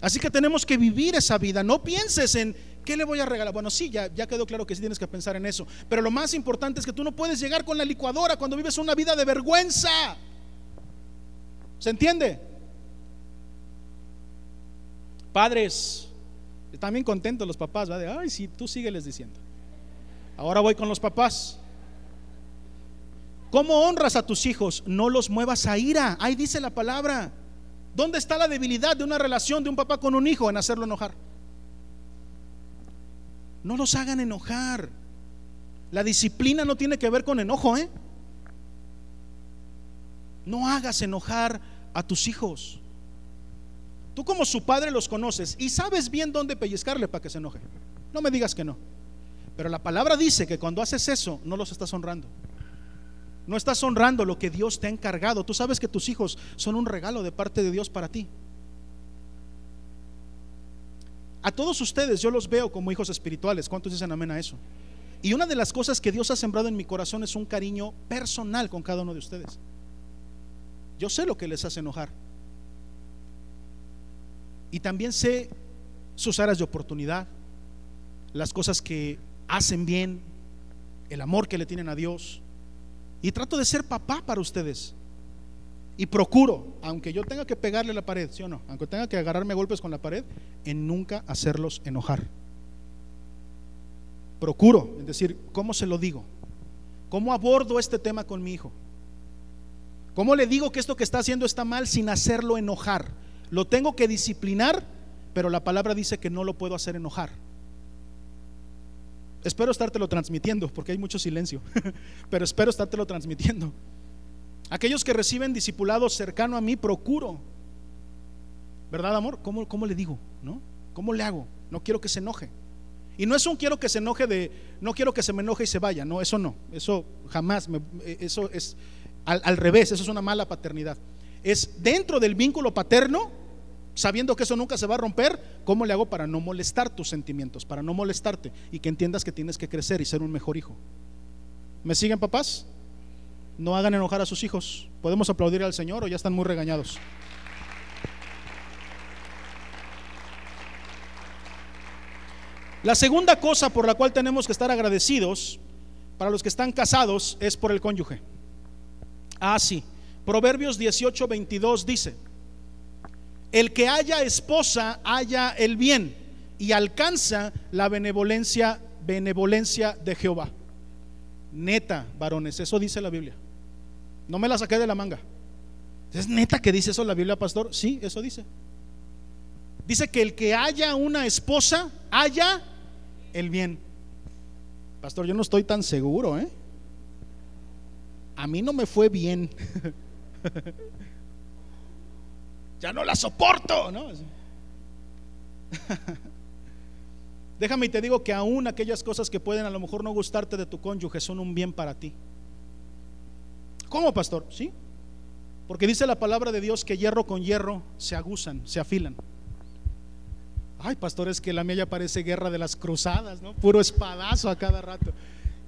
Speaker 1: Así que tenemos que vivir esa vida. No pienses en qué le voy a regalar. Bueno, sí, ya, ya quedó claro que sí tienes que pensar en eso. Pero lo más importante es que tú no puedes llegar con la licuadora cuando vives una vida de vergüenza. ¿Se entiende? Padres, están bien contentos los papás, ¿va? Ay, sí, tú sígueles diciendo. Ahora voy con los papás. ¿Cómo honras a tus hijos? No los muevas a ira. Ahí dice la palabra. ¿Dónde está la debilidad de una relación de un papá con un hijo en hacerlo enojar? No los hagan enojar. La disciplina no tiene que ver con enojo, ¿eh? No hagas enojar a tus hijos. Tú como su padre los conoces y sabes bien dónde pellizcarle para que se enoje. No me digas que no. Pero la palabra dice que cuando haces eso no los estás honrando. No estás honrando lo que Dios te ha encargado. Tú sabes que tus hijos son un regalo de parte de Dios para ti. A todos ustedes yo los veo como hijos espirituales. ¿Cuántos dicen amén a eso? Y una de las cosas que Dios ha sembrado en mi corazón es un cariño personal con cada uno de ustedes. Yo sé lo que les hace enojar. Y también sé sus áreas de oportunidad, las cosas que hacen bien, el amor que le tienen a Dios. Y trato de ser papá para ustedes. Y procuro, aunque yo tenga que pegarle la pared, ¿sí o no? Aunque tenga que agarrarme golpes con la pared, en nunca hacerlos enojar. Procuro, es decir, ¿cómo se lo digo? ¿Cómo abordo este tema con mi hijo? ¿Cómo le digo que esto que está haciendo está mal sin hacerlo enojar? Lo tengo que disciplinar, pero la palabra dice que no lo puedo hacer enojar. Espero estártelo transmitiendo, porque hay mucho silencio, pero espero estártelo transmitiendo. Aquellos que reciben discipulados cercano a mí, procuro. ¿Verdad, amor? ¿Cómo, cómo le digo? ¿No? ¿Cómo le hago? No quiero que se enoje. Y no es un quiero que se enoje de, no quiero que se me enoje y se vaya, no, eso no, eso jamás, me, eso es, al, revés, eso es una mala paternidad. Es dentro del vínculo paterno, sabiendo que eso nunca se va a romper, ¿cómo le hago para no molestar tus sentimientos, para no molestarte y que entiendas que tienes que crecer y ser un mejor hijo? ¿Me siguen papás? No hagan enojar a sus hijos. ¿Podemos aplaudir al Señor o ya están muy regañados? La segunda cosa por la cual tenemos que estar agradecidos para los que están casados es por el cónyuge. Ah, sí. Proverbios 18, 22 dice, el que haya esposa haya el bien y alcanza la benevolencia, benevolencia de Jehová. Neta, varones, eso dice la Biblia. No me la saqué de la manga. ¿Es neta que dice eso la Biblia, pastor? Sí, eso dice. Dice que el que haya una esposa, haya el bien. Pastor, yo no estoy tan seguro, ¿eh? A mí no me fue bien. ya no la soporto, ¿no? Déjame y te digo que aún aquellas cosas que pueden a lo mejor no gustarte de tu cónyuge son un bien para ti. ¿Cómo, pastor? Sí. Porque dice la palabra de Dios que hierro con hierro se aguzan, se afilan. Ay, pastor, es que la mía ya parece guerra de las cruzadas, ¿no? Puro espadazo a cada rato.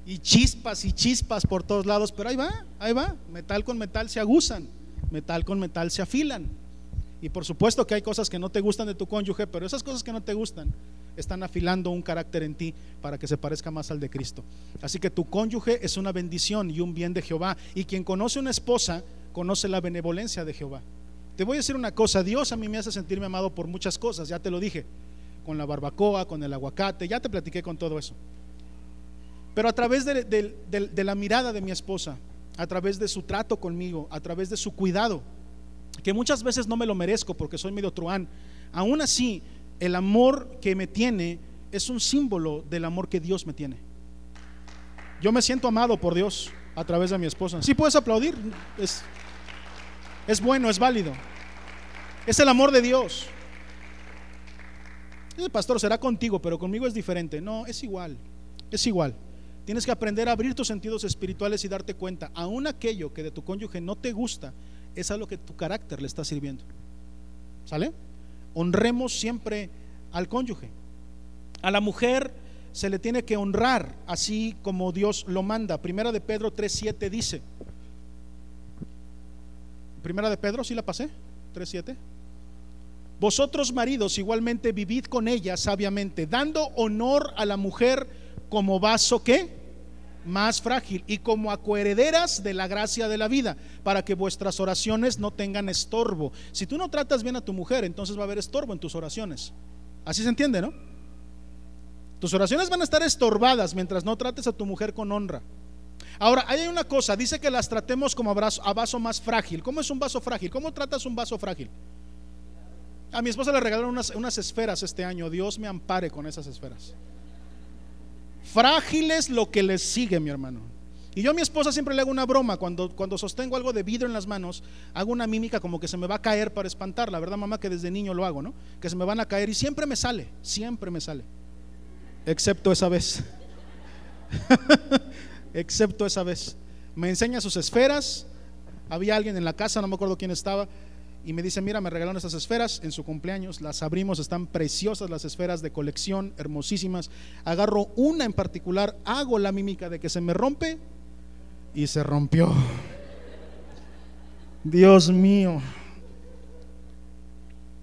Speaker 1: Y chispas y chispas por todos lados, pero ahí va, ahí va. Metal con metal se aguzan, metal con metal se afilan. Y por supuesto que hay cosas que no te gustan de tu cónyuge, pero esas cosas que no te gustan están afilando un carácter en ti para que se parezca más al de Cristo. Así que tu cónyuge es una bendición y un bien de Jehová. Y quien conoce una esposa, conoce la benevolencia de Jehová. Te voy a decir una cosa, Dios a mí me hace sentirme amado por muchas cosas, ya te lo dije, con la barbacoa, con el aguacate, ya te platiqué con todo eso. Pero a través de, la mirada de mi esposa, a través de su trato conmigo, a través de su cuidado, que muchas veces no me lo merezco porque soy medio truán, aún así el amor que me tiene es un símbolo del amor que Dios me tiene. Yo me siento amado por Dios a través de mi esposa. Si puedes aplaudir, es, es bueno, es válido. Es el amor de Dios. El pastor será contigo, pero conmigo es diferente. No, es igual, es igual. Tienes que aprender a abrir tus sentidos espirituales y darte cuenta, aún aquello que de tu cónyuge no te gusta, es a lo que tu carácter le está sirviendo. ¿Sale? honremos siempre al cónyuge. A la mujer se le tiene que honrar así como Dios lo manda. Primera de Pedro 3.7 dice. Primera de Pedro, ¿sí la pasé? 3.7. Vosotros maridos igualmente vivid con ella sabiamente, dando honor a la mujer como vaso que más frágil y como acuerederas de la gracia de la vida, para que vuestras oraciones no tengan estorbo. Si tú no tratas bien a tu mujer, entonces va a haber estorbo en tus oraciones. Así se entiende, ¿no? Tus oraciones van a estar estorbadas mientras no trates a tu mujer con honra. Ahora, hay una cosa, dice que las tratemos como a vaso, más frágil. ¿Cómo es un vaso frágil? ¿Cómo tratas un vaso frágil? A mi esposa le regalaron unas, unas esferas este año. Dios me ampare con esas esferas. Frágiles lo que les sigue, mi hermano. Y yo a mi esposa siempre le hago una broma cuando, cuando sostengo algo de vidrio en las manos, hago una mímica como que se me va a caer para espantarla, ¿verdad, mamá? Que desde niño lo hago, ¿no? Que se me van a caer y siempre me sale, siempre me sale. Excepto esa vez. Excepto esa vez. Me enseña sus esferas. Había alguien en la casa, no me acuerdo quién estaba y me dice, mira, me regalaron estas esferas en su cumpleaños, las abrimos, están preciosas las esferas de colección, hermosísimas. Agarro una en particular, hago la mímica de que se me rompe y se rompió. Dios mío.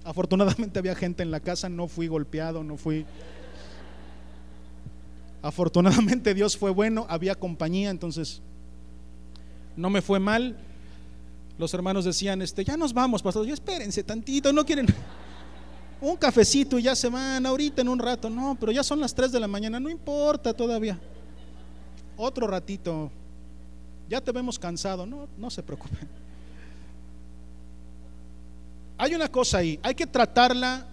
Speaker 1: Afortunadamente había gente en la casa, no fui golpeado, no fui... Afortunadamente Dios fue bueno, había compañía, entonces no me fue mal los hermanos decían, este, ya nos vamos, pastor, ya espérense tantito, no quieren un cafecito y ya se van ahorita en un rato, no, pero ya son las 3 de la mañana, no importa todavía. Otro ratito, ya te vemos cansado, no, no se preocupen. Hay una cosa ahí, hay que tratarla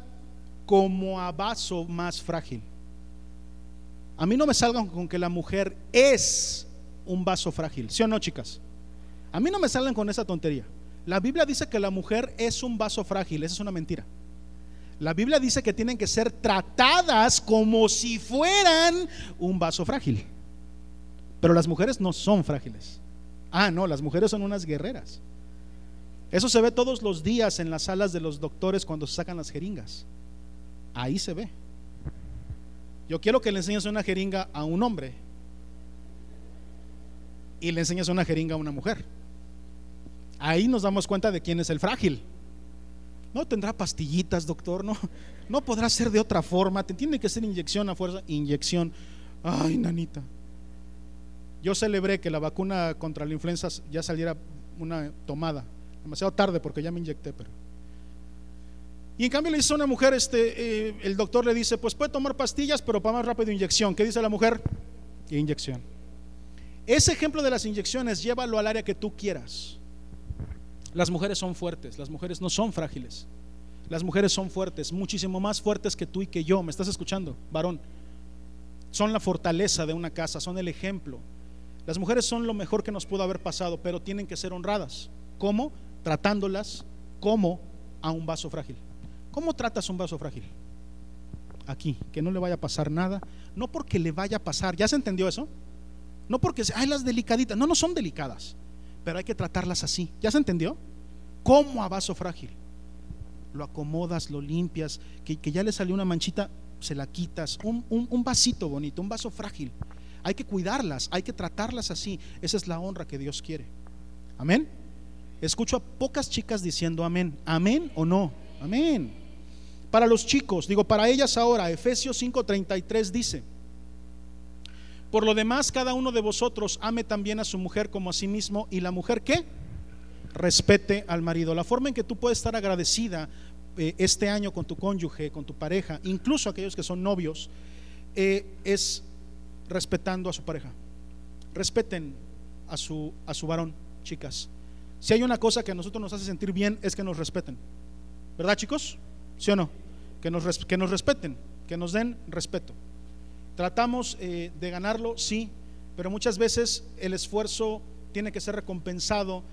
Speaker 1: como a vaso más frágil. A mí no me salgan con que la mujer es un vaso frágil, ¿sí o no, chicas? A mí no me salen con esa tontería. La Biblia dice que la mujer es un vaso frágil, esa es una mentira. La Biblia dice que tienen que ser tratadas como si fueran un vaso frágil. Pero las mujeres no son frágiles. Ah, no, las mujeres son unas guerreras. Eso se ve todos los días en las salas de los doctores cuando se sacan las jeringas. Ahí se ve. Yo quiero que le enseñes una jeringa a un hombre y le enseñes una jeringa a una mujer. Ahí nos damos cuenta de quién es el frágil. No tendrá pastillitas, doctor, no, no podrá ser de otra forma, tiene que ser inyección a fuerza, inyección. Ay, nanita. Yo celebré que la vacuna contra la influenza ya saliera una tomada. Demasiado tarde porque ya me inyecté, pero. Y en cambio le dice a una mujer, este, eh, el doctor le dice, pues puede tomar pastillas, pero para más rápido inyección. ¿Qué dice la mujer? Inyección. Ese ejemplo de las inyecciones, llévalo al área que tú quieras. Las mujeres son fuertes, las mujeres no son frágiles. Las mujeres son fuertes, muchísimo más fuertes que tú y que yo. ¿Me estás escuchando, varón? Son la fortaleza de una casa, son el ejemplo. Las mujeres son lo mejor que nos pudo haber pasado, pero tienen que ser honradas. ¿Cómo? Tratándolas como a un vaso frágil. ¿Cómo tratas un vaso frágil? Aquí, que no le vaya a pasar nada. No porque le vaya a pasar. ¿Ya se entendió eso? No porque, ay, las delicaditas. No, no son delicadas pero hay que tratarlas así. ¿Ya se entendió? Como a vaso frágil. Lo acomodas, lo limpias, que, ya le salió una manchita, se la quitas. Un, un vasito bonito, un vaso frágil. Hay que cuidarlas, hay que tratarlas así. Esa es la honra que Dios quiere. Amén. Escucho a pocas chicas diciendo amén. Amén o no. Amén. Para los chicos, digo, para ellas ahora, Efesios 5:33 dice, por lo demás, cada uno de vosotros ame también a su mujer como a sí mismo y la mujer ¿qué? respete al marido. La forma en que tú puedes estar agradecida eh, este año con tu cónyuge, con tu pareja, incluso aquellos que son novios, eh, es respetando a su pareja. Respeten a su, a su varón, chicas. Si hay una cosa que a nosotros nos hace sentir bien es que nos respeten. ¿Verdad, chicos? ¿Sí o no? Que nos, que nos respeten, que nos den respeto. Tratamos eh, de ganarlo, sí, pero muchas veces el esfuerzo tiene que ser recompensado.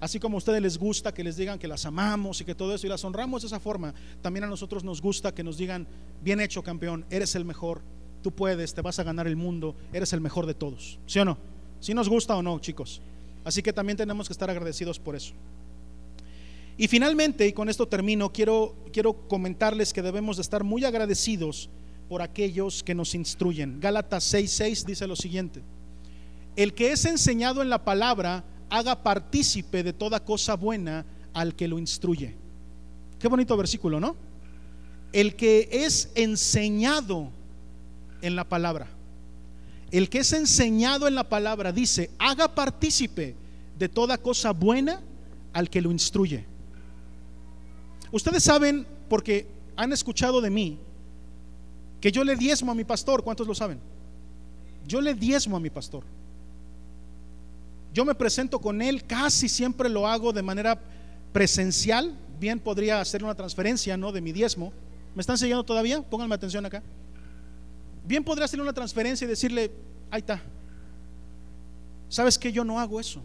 Speaker 1: Así como a ustedes les gusta que les digan que las amamos y que todo eso y las honramos de esa forma, también a nosotros nos gusta que nos digan, bien hecho campeón, eres el mejor, tú puedes, te vas a ganar el mundo, eres el mejor de todos. ¿Sí o no? ¿Sí nos gusta o no, chicos? Así que también tenemos que estar agradecidos por eso. Y finalmente, y con esto termino, quiero, quiero comentarles que debemos de estar muy agradecidos por aquellos que nos instruyen. Gálatas 6:6 dice lo siguiente: El que es enseñado en la palabra, haga partícipe de toda cosa buena al que lo instruye. Qué bonito versículo, ¿no? El que es enseñado en la palabra. El que es enseñado en la palabra dice, haga partícipe de toda cosa buena al que lo instruye. Ustedes saben, porque han escuchado de mí, que yo le diezmo a mi pastor, ¿cuántos lo saben? Yo le diezmo a mi pastor. Yo me presento con él, casi siempre lo hago de manera presencial. Bien podría hacer una transferencia, ¿no? De mi diezmo. ¿Me están siguiendo todavía? Pónganme atención acá. Bien podría hacer una transferencia y decirle, ahí está. ¿Sabes que Yo no hago eso.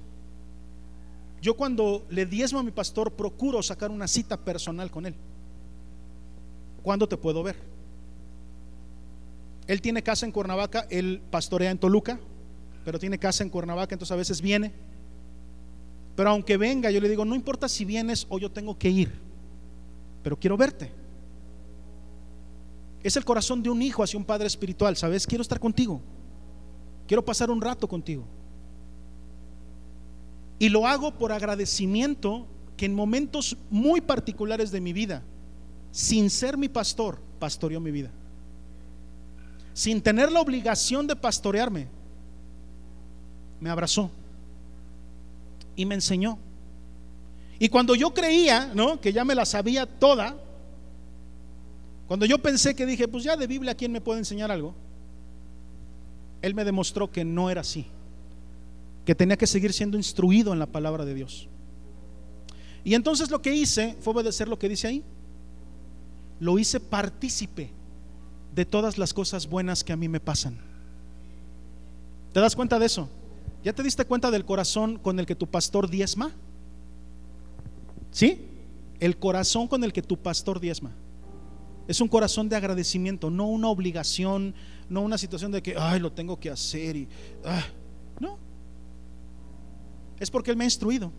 Speaker 1: Yo cuando le diezmo a mi pastor procuro sacar una cita personal con él. ¿Cuándo te puedo ver? Él tiene casa en Cuernavaca, él pastorea en Toluca, pero tiene casa en Cuernavaca, entonces a veces viene. Pero aunque venga, yo le digo, no importa si vienes o yo tengo que ir, pero quiero verte. Es el corazón de un hijo hacia un padre espiritual, ¿sabes? Quiero estar contigo. Quiero pasar un rato contigo. Y lo hago por agradecimiento que en momentos muy particulares de mi vida, sin ser mi pastor, pastoreó mi vida sin tener la obligación de pastorearme, me abrazó y me enseñó. Y cuando yo creía, ¿no? Que ya me la sabía toda, cuando yo pensé que dije, pues ya de Biblia, ¿quién me puede enseñar algo? Él me demostró que no era así, que tenía que seguir siendo instruido en la palabra de Dios. Y entonces lo que hice fue obedecer lo que dice ahí. Lo hice partícipe de todas las cosas buenas que a mí me pasan. ¿Te das cuenta de eso? ¿Ya te diste cuenta del corazón con el que tu pastor diezma? ¿Sí? El corazón con el que tu pastor diezma. Es un corazón de agradecimiento, no una obligación, no una situación de que, ay, lo tengo que hacer y, ah, no. Es porque Él me ha instruido.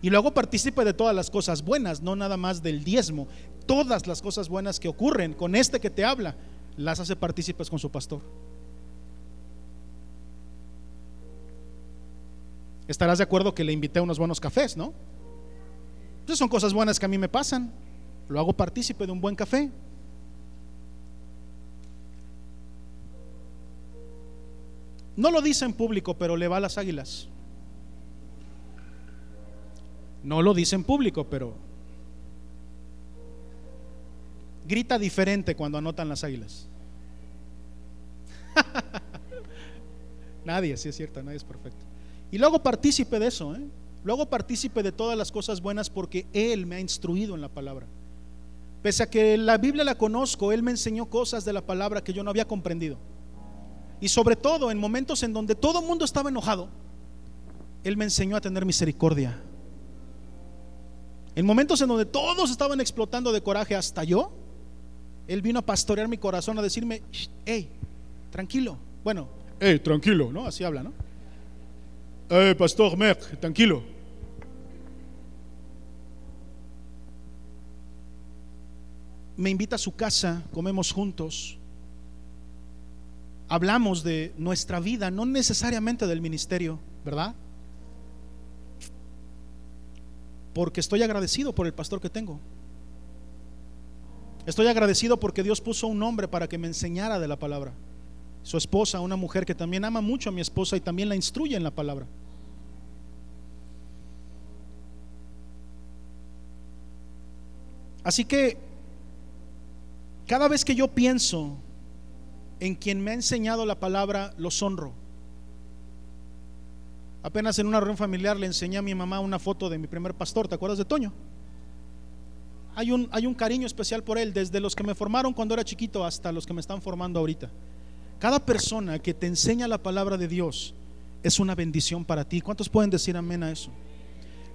Speaker 1: Y lo hago partícipe de todas las cosas buenas, no nada más del diezmo. Todas las cosas buenas que ocurren con este que te habla, las hace partícipes con su pastor. Estarás de acuerdo que le invité a unos buenos cafés, ¿no? Esas son cosas buenas que a mí me pasan. Lo hago partícipe de un buen café. No lo dice en público, pero le va a las águilas. No lo dice en público, pero grita diferente cuando anotan las águilas. nadie, sí es cierto, nadie es perfecto. Y luego partícipe de eso, ¿eh? luego partícipe de todas las cosas buenas porque Él me ha instruido en la palabra. Pese a que la Biblia la conozco, Él me enseñó cosas de la palabra que yo no había comprendido. Y sobre todo en momentos en donde todo el mundo estaba enojado, Él me enseñó a tener misericordia. En momentos en donde todos estaban explotando de coraje, hasta yo, Él vino a pastorear mi corazón, a decirme, hey, tranquilo. Bueno, hey, tranquilo, ¿no? Así habla, ¿no? Hey, pastor Merck, tranquilo. Me invita a su casa, comemos juntos, hablamos de nuestra vida, no necesariamente del ministerio, ¿verdad? porque estoy agradecido por el pastor que tengo. Estoy agradecido porque Dios puso un hombre para que me enseñara de la palabra. Su esposa, una mujer que también ama mucho a mi esposa y también la instruye en la palabra. Así que cada vez que yo pienso en quien me ha enseñado la palabra, los honro. Apenas en una reunión familiar le enseñé a mi mamá una foto de mi primer pastor, ¿te acuerdas de Toño? Hay un, hay un cariño especial por él, desde los que me formaron cuando era chiquito hasta los que me están formando ahorita. Cada persona que te enseña la palabra de Dios es una bendición para ti. ¿Cuántos pueden decir amén a eso?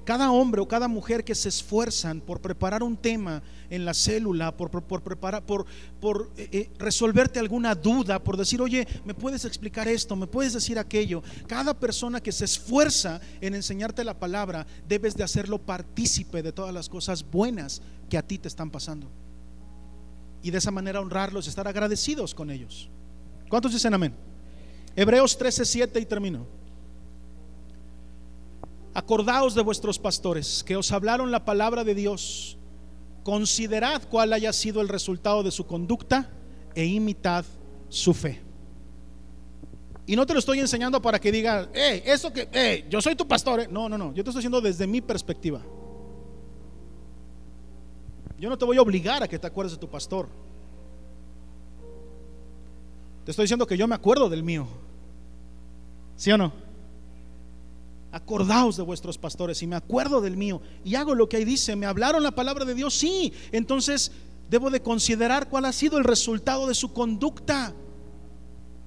Speaker 1: Cada hombre o cada mujer que se esfuerzan por preparar un tema en la célula, por, preparar, por, por eh, eh, resolverte alguna duda, por decir, oye, ¿me puedes explicar esto? ¿Me puedes decir aquello? Cada persona que se esfuerza en enseñarte la palabra, debes de hacerlo partícipe de todas las cosas buenas que a ti te están pasando. Y de esa manera honrarlos, estar agradecidos con ellos. ¿Cuántos dicen amén? Hebreos 13, 7 y termino. Acordaos de vuestros pastores que os hablaron la palabra de Dios. Considerad cuál haya sido el resultado de su conducta e imitad su fe. Y no te lo estoy enseñando para que digas, eh, eso que, eh, yo soy tu pastor. Eh". No, no, no. Yo te estoy diciendo desde mi perspectiva. Yo no te voy a obligar a que te acuerdes de tu pastor. Te estoy diciendo que yo me acuerdo del mío. ¿Sí o no? Acordaos de vuestros pastores y me acuerdo del mío y hago lo que ahí dice, me hablaron la palabra de Dios, sí, entonces debo de considerar cuál ha sido el resultado de su conducta.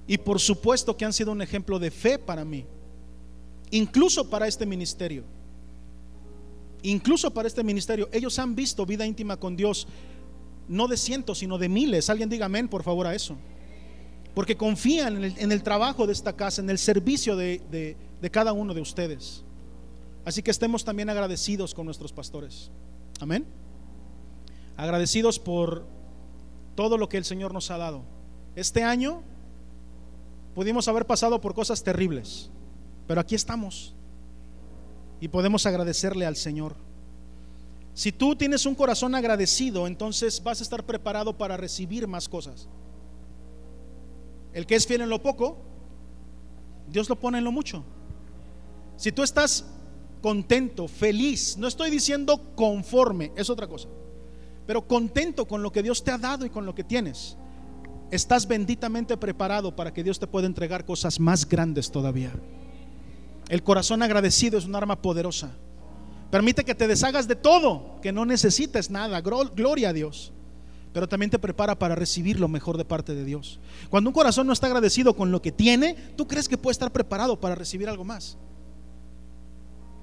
Speaker 1: Y por supuesto que han sido un ejemplo de fe para mí, incluso para este ministerio. Incluso para este ministerio, ellos han visto vida íntima con Dios, no de cientos, sino de miles. Alguien diga amén, por favor, a eso. Porque confían en el, trabajo de esta casa, en el servicio de de cada uno de ustedes. Así que estemos también agradecidos con nuestros pastores. Amén. Agradecidos por todo lo que el Señor nos ha dado. Este año pudimos haber pasado por cosas terribles, pero aquí estamos y podemos agradecerle al Señor. Si tú tienes un corazón agradecido, entonces vas a estar preparado para recibir más cosas. El que es fiel en lo poco, Dios lo pone en lo mucho. Si tú estás contento, feliz, no estoy diciendo conforme, es otra cosa, pero contento con lo que Dios te ha dado y con lo que tienes, estás benditamente preparado para que Dios te pueda entregar cosas más grandes todavía. El corazón agradecido es un arma poderosa. Permite que te deshagas de todo, que no necesites nada. Gloria a Dios. Pero también te prepara para recibir lo mejor de parte de Dios. Cuando un corazón no está agradecido con lo que tiene, tú crees que puede estar preparado para recibir algo más.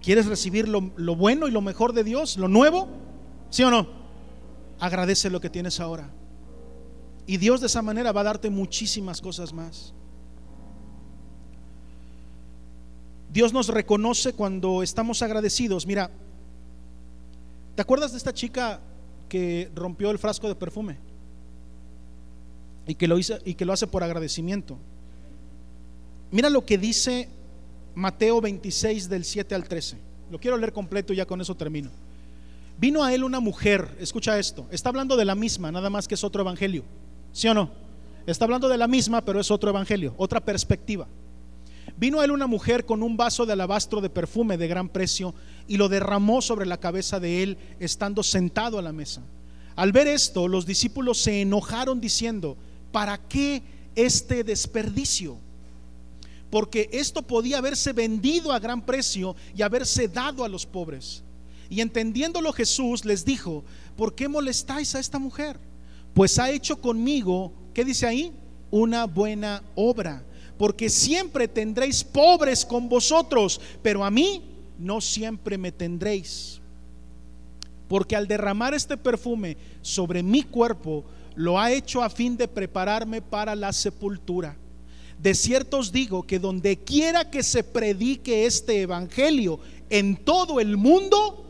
Speaker 1: ¿Quieres recibir lo, bueno y lo mejor de Dios? ¿Lo nuevo? ¿Sí o no? Agradece lo que tienes ahora. Y Dios de esa manera va a darte muchísimas cosas más. Dios nos reconoce cuando estamos agradecidos. Mira, ¿Te acuerdas de esta chica que rompió el frasco de perfume? Y que lo, hizo, y que lo hace por agradecimiento. Mira lo que dice Mateo 26 del 7 al 13. Lo quiero leer completo y ya con eso termino. Vino a él una mujer, escucha esto, está hablando de la misma, nada más que es otro evangelio. ¿Sí o no? Está hablando de la misma, pero es otro evangelio, otra perspectiva. Vino a él una mujer con un vaso de alabastro de perfume de gran precio y lo derramó sobre la cabeza de él estando sentado a la mesa. Al ver esto, los discípulos se enojaron diciendo, ¿para qué este desperdicio? Porque esto podía haberse vendido a gran precio y haberse dado a los pobres. Y entendiéndolo Jesús les dijo, ¿por qué molestáis a esta mujer? Pues ha hecho conmigo, ¿qué dice ahí? Una buena obra. Porque siempre tendréis pobres con vosotros, pero a mí no siempre me tendréis. Porque al derramar este perfume sobre mi cuerpo, lo ha hecho a fin de prepararme para la sepultura. De cierto os digo que donde quiera que se predique este evangelio en todo el mundo,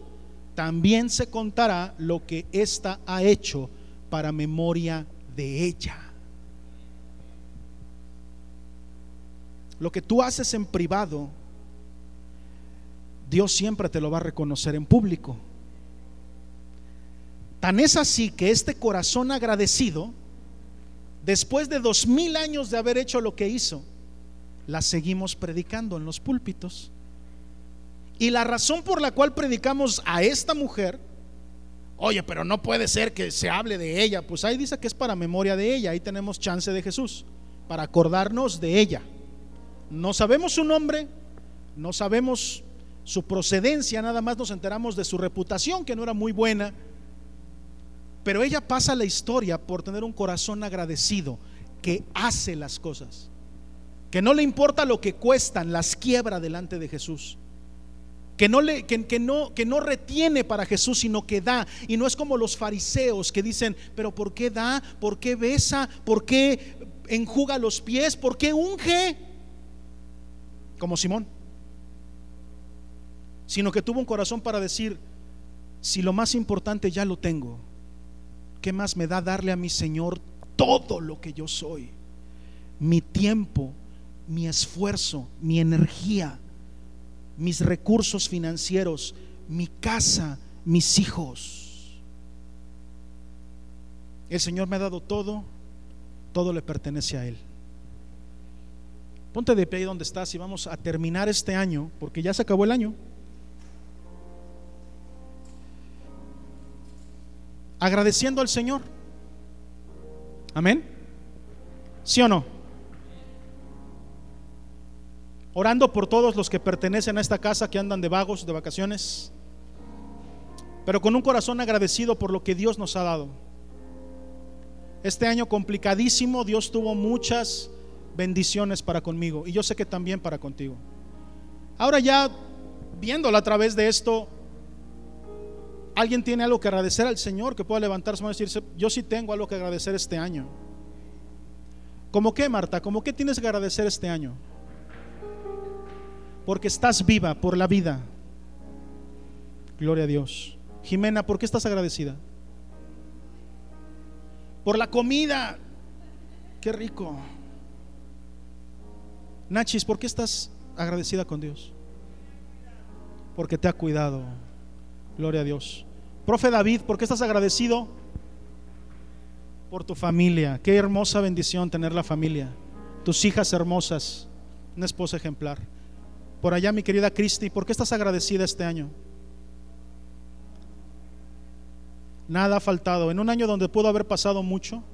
Speaker 1: también se contará lo que ésta ha hecho para memoria de ella. Lo que tú haces en privado, Dios siempre te lo va a reconocer en público. Tan es así que este corazón agradecido, después de dos mil años de haber hecho lo que hizo, la seguimos predicando en los púlpitos. Y la razón por la cual predicamos a esta mujer, oye, pero no puede ser que se hable de ella, pues ahí dice que es para memoria de ella, ahí tenemos chance de Jesús, para acordarnos de ella. No sabemos su nombre, no sabemos su procedencia, nada más nos enteramos de su reputación, que no era muy buena, pero ella pasa la historia por tener un corazón agradecido, que hace las cosas, que no le importa lo que cuestan, las quiebra delante de Jesús que no, le, que, no, que no retiene para Jesús, sino que da. Y no es como los fariseos que dicen, pero ¿por qué da? ¿Por qué besa? ¿Por qué enjuga los pies? ¿Por qué unge? Como Simón. Sino que tuvo un corazón para decir, si lo más importante ya lo tengo, ¿qué más me da darle a mi Señor todo lo que yo soy? Mi tiempo, mi esfuerzo, mi energía mis recursos financieros, mi casa, mis hijos. El Señor me ha dado todo, todo le pertenece a Él. Ponte de pie ahí donde estás y vamos a terminar este año, porque ya se acabó el año. Agradeciendo al Señor. Amén. ¿Sí o no? orando por todos los que pertenecen a esta casa que andan de vagos, de vacaciones, pero con un corazón agradecido por lo que Dios nos ha dado. Este año complicadísimo, Dios tuvo muchas bendiciones para conmigo y yo sé que también para contigo. Ahora ya viéndolo a través de esto, alguien tiene algo que agradecer al Señor que pueda levantarse y decirse, yo sí tengo algo que agradecer este año. ¿Cómo qué, Marta? ¿Cómo qué tienes que agradecer este año? porque estás viva por la vida. Gloria a Dios. Jimena, ¿por qué estás agradecida? Por la comida. Qué rico. Nachis, ¿por qué estás agradecida con Dios? Porque te ha cuidado. Gloria a Dios. Profe David, ¿por qué estás agradecido? Por tu familia. Qué hermosa bendición tener la familia. Tus hijas hermosas. Una esposa ejemplar. Por allá, mi querida Cristi, ¿por qué estás agradecida este año? Nada ha faltado. En un año donde pudo haber pasado mucho,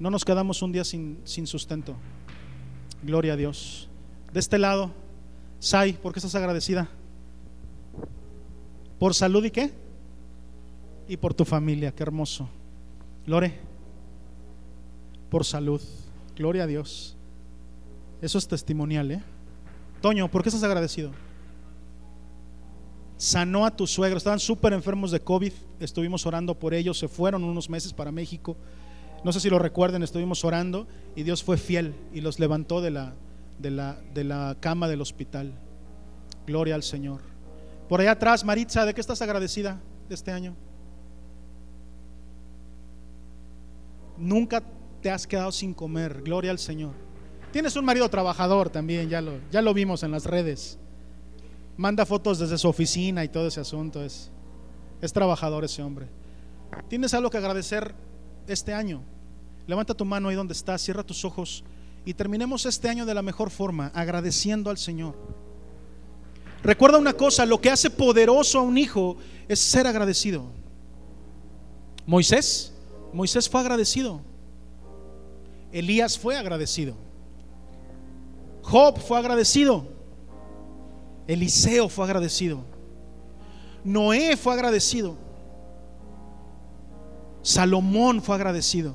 Speaker 1: no nos quedamos un día sin, sin sustento. Gloria a Dios. De este lado, Sai, ¿por qué estás agradecida? ¿Por salud y qué? Y por tu familia, qué hermoso. Lore, por salud. Gloria a Dios. Eso es testimonial, ¿eh? Toño, ¿por qué estás agradecido? Sanó a tu suegro, estaban súper enfermos de COVID, estuvimos orando por ellos, se fueron unos meses para México. No sé si lo recuerden, estuvimos orando y Dios fue fiel y los levantó de la, de la, de la cama del hospital. Gloria al Señor. Por allá atrás, Maritza, ¿de qué estás agradecida? de este año? Nunca te has quedado sin comer, gloria al Señor. Tienes un marido trabajador también, ya lo, ya lo vimos en las redes. Manda fotos desde su oficina y todo ese asunto. Es, es trabajador ese hombre. Tienes algo que agradecer este año. Levanta tu mano ahí donde estás, cierra tus ojos y terminemos este año de la mejor forma, agradeciendo al Señor. Recuerda una cosa, lo que hace poderoso a un hijo es ser agradecido. Moisés, Moisés fue agradecido. Elías fue agradecido. Job fue agradecido. Eliseo fue agradecido. Noé fue agradecido. Salomón fue agradecido.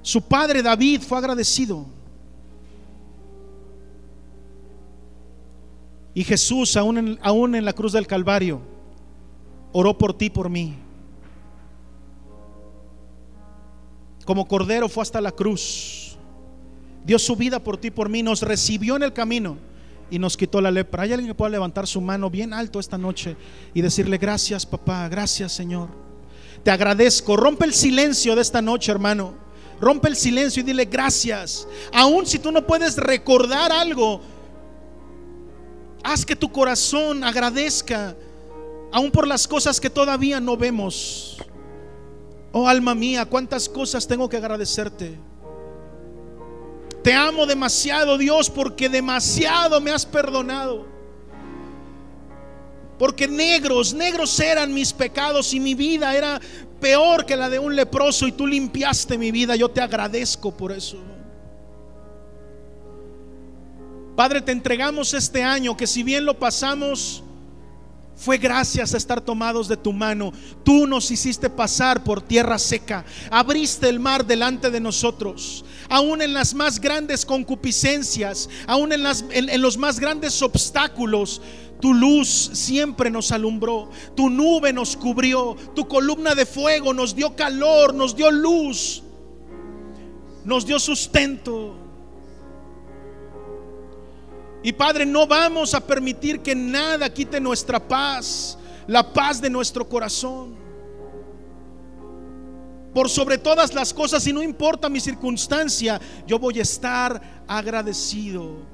Speaker 1: Su padre David fue agradecido. Y Jesús, aún en, aún en la cruz del Calvario, oró por ti, por mí. Como cordero fue hasta la cruz. Dio su vida por ti, por mí. Nos recibió en el camino y nos quitó la lepra. ¿Hay alguien que pueda levantar su mano bien alto esta noche y decirle gracias papá, gracias Señor? Te agradezco. Rompe el silencio de esta noche, hermano. Rompe el silencio y dile gracias. Aun si tú no puedes recordar algo, haz que tu corazón agradezca, aun por las cosas que todavía no vemos. Oh alma mía, cuántas cosas tengo que agradecerte. Te amo demasiado, Dios, porque demasiado me has perdonado. Porque negros, negros eran mis pecados y mi vida era peor que la de un leproso y tú limpiaste mi vida. Yo te agradezco por eso. Padre, te entregamos este año que si bien lo pasamos fue gracias a estar tomados de tu mano. Tú nos hiciste pasar por tierra seca. Abriste el mar delante de nosotros. Aún en las más grandes concupiscencias, aún en, las, los más grandes obstáculos, tu luz siempre nos alumbró, tu nube nos cubrió, tu columna de fuego nos dio calor, nos dio luz, nos dio sustento. Y Padre, no vamos a permitir que nada quite nuestra paz, la paz de nuestro corazón. Por sobre todas las cosas, y no importa mi circunstancia, yo voy a estar agradecido.